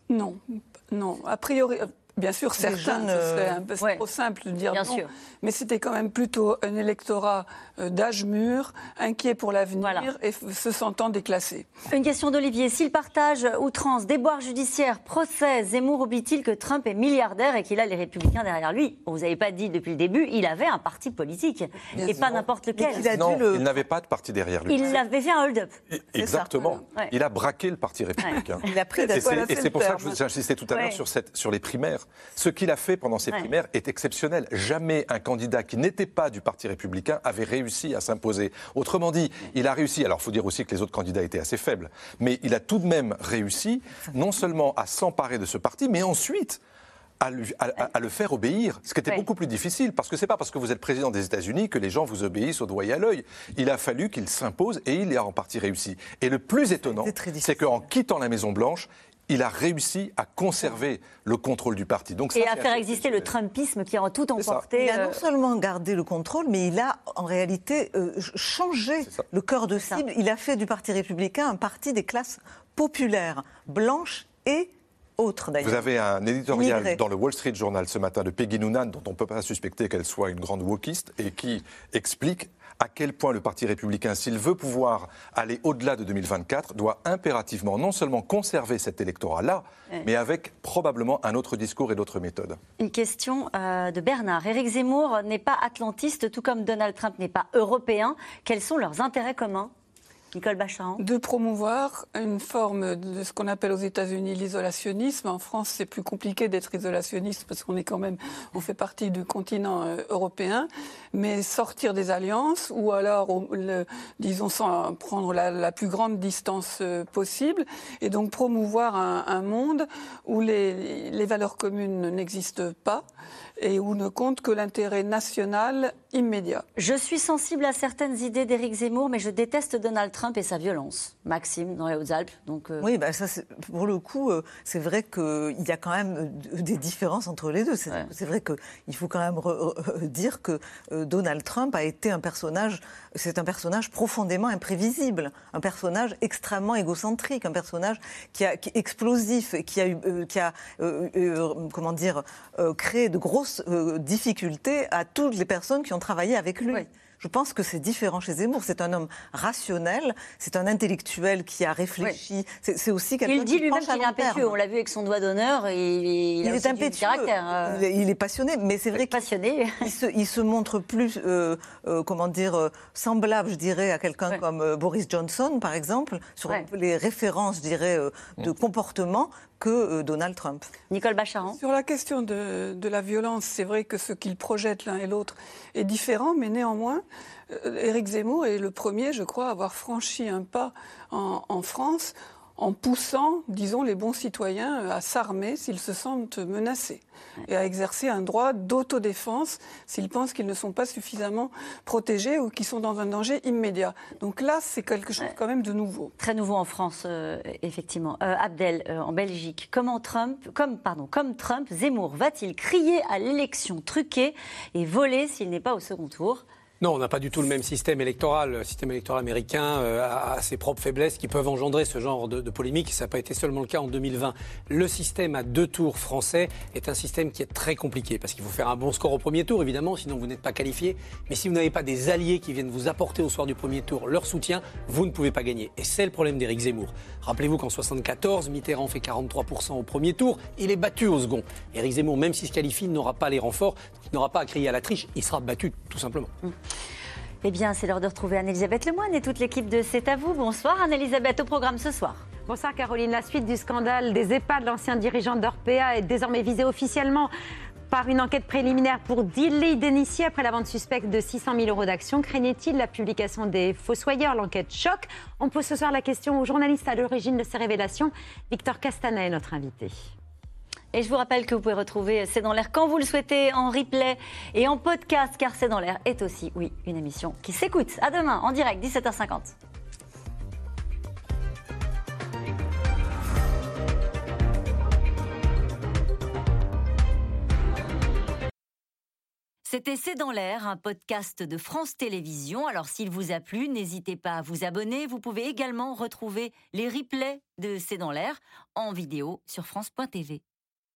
Non, non. A priori, euh, bien sûr, Les certains, jeunes, ce serait euh, un peu ouais. trop simple de dire Bien non. sûr. Mais c'était quand même plutôt un électorat euh, d'âge mûr, inquiet pour l'avenir Voilà. et se sentant déclassé. Une question d'Olivier. S'il partage outrance, déboire judiciaire, procès, Zemmour oublie-t-il que Trump est milliardaire et qu'il a les républicains derrière lui? Vous n'avez pas dit depuis le début, il avait un parti politique. et pas n'importe lequel. a dû non, le- il n'avait pas de parti derrière lui. Il avait fait un hold-up. Exactement. Ouais. Il a braqué le Parti républicain. Il a pris Et c'est- pour ça que je- j'insistais tout à l'heure Ouais. sur, cette- sur les primaires. Ce qu'il a fait pendant Ouais. primaires est exceptionnel. Jamais un candidat qui n'était pas du Parti républicain avait réussi à s'imposer. Autrement dit, il a réussi. Alors, il faut dire aussi que les autres candidats étaient assez faibles, mais il a tout de même réussi, non seulement à s'emparer de ce parti, mais ensuite. À, lui- à- à- à le faire obéir, ce qui était beaucoup plus difficile, parce que c'est pas parce que vous êtes président des États-Unis que les gens vous obéissent au doigt et à l'œil. Il a fallu qu'il s'impose et il a en partie réussi. Et le plus étonnant, c'est qu'en quittant la Maison Blanche, il a réussi à conserver le contrôle du parti. Donc ça, Et à faire exister le. Trumpisme qui a tout emporté. Il a euh, non seulement gardé le contrôle, mais il a en réalité euh, changé le cœur de ça. cible. Il a fait du Parti républicain un parti des classes populaires, blanches et autres d'ailleurs. Vous avez un éditorial Migré. dans le Wall Street Journal ce matin de Peggy Noonan, dont on ne peut pas suspecter qu'elle soit une grande wokiste, et qui explique à quel point le Parti républicain, s'il veut pouvoir aller au-delà de 2024, doit impérativement non seulement conserver cet électorat-là, mais avec probablement un autre discours et d'autres méthodes. Une question euh, de Bernard. Éric Zemmour n'est pas atlantiste, tout comme Donald Trump n'est pas européen. Quels sont leurs intérêts communs? Nicole Bacharan De promouvoir une forme de ce qu'on appelle aux États-Unis l'isolationnisme. En France, c'est plus compliqué d'être isolationniste parce qu'on est quand même, on fait partie du continent euh, européen. Mais sortir des alliances ou alors, le- disons, sans prendre la, la plus grande distance euh, possible et donc promouvoir un, un monde où les, les valeurs communes n'existent pas et où ne compte que l'intérêt national immédiat. Je suis sensible à certaines idées d'Éric Zemmour, mais je déteste Donald Trump et sa violence. Maxime, dans les Hautes-Alpes. Donc, euh, Oui, bah ça, pour le coup, euh, c'est vrai qu'il y a quand même euh, des différences entre les deux. C'est Ouais. vrai qu'il faut quand même re- re- dire que euh, Donald Trump a été un personnage, c'est un personnage profondément imprévisible, un personnage extrêmement égocentrique, un personnage qui, a, qui est explosif, et qui a, qui a comment dire, créé de grosses difficultés à toutes les personnes qui ont travaillé avec lui. Ouais. Je pense que c'est différent chez Zemmour. C'est un homme rationnel, c'est un intellectuel qui a réfléchi. C'est aussi quelqu'un Il dit lui-même qu'il est impétueux. On l'a vu avec son doigt d'honneur. Il, il, il est impétueux. Euh. Il, est passionné, mais c'est vrai qu'il il se, il se montre plus, euh, euh, comment dire, semblable, je dirais, à quelqu'un comme Boris Johnson, par exemple, sur les références, je dirais, de comportement que Donald Trump. Nicole Bacharan. Sur la question de, de la violence, c'est vrai que ce qu'ils projettent l'un et l'autre est différent, mais néanmoins, Éric Zemmour est le premier, je crois, à avoir franchi un pas en, en France en poussant, disons, les bons citoyens euh, à s'armer s'ils se sentent menacés et à exercer un droit d'autodéfense s'ils pensent qu'ils ne sont pas suffisamment protégés ou qu'ils sont dans un danger immédiat. Donc là, c'est quelque chose quand même de nouveau. Très nouveau en France, euh, effectivement. Euh, Abdel, en Belgique, comment Trump, comme, pardon, comme Trump, Zemmour va-t-il crier à l'élection truquée et voler s'il n'est pas au second tour? Non, on n'a pas du tout le même système électoral. Le système électoral américain euh, a, ses propres faiblesses qui peuvent engendrer ce genre de, de polémique. Ça n'a pas été seulement le cas en 2020. Le système à deux tours français est un système qui est très compliqué parce qu'il faut faire un bon score au premier tour, évidemment, sinon vous n'êtes pas qualifié. Mais si vous n'avez pas des alliés qui viennent vous apporter au soir du premier tour leur soutien, vous ne pouvez pas gagner. Et c'est le problème d'Éric Zemmour. Rappelez-vous qu'en 74, Mitterrand fait 43% au premier tour. Il est battu au second. Éric Zemmour, même s'il se qualifie, n'aura pas les renforts. Il n'aura pas à crier à la triche. Il sera battu, tout simplement. Mmh. Eh bien, c'est l'heure de retrouver Anne-Elisabeth Lemoine et toute l'équipe de C'est à vous. Bonsoir Anne-Elisabeth, au programme ce soir. Bonsoir Caroline. La suite du scandale des EHPAD, l'ancien dirigeant d'Orpea est désormais visé officiellement par une enquête préliminaire pour délit d'initié après la vente suspecte de 600 000 euros d'actions. Craignait-il la publication des fossoyeurs? L'enquête choc. On pose ce soir la question au journaliste à l'origine de ces révélations. Victor Castanet est notre invité. Et je vous rappelle que vous pouvez retrouver C'est dans l'air quand vous le souhaitez, en replay et en podcast, car C'est dans l'air est aussi, oui, une émission qui s'écoute. À demain, en direct, 17h50. C'était C'est dans l'air, un podcast de France Télévisions. Alors s'il vous a plu, n'hésitez pas à vous abonner. Vous pouvez également retrouver les replays de C'est dans l'air en vidéo sur France.tv.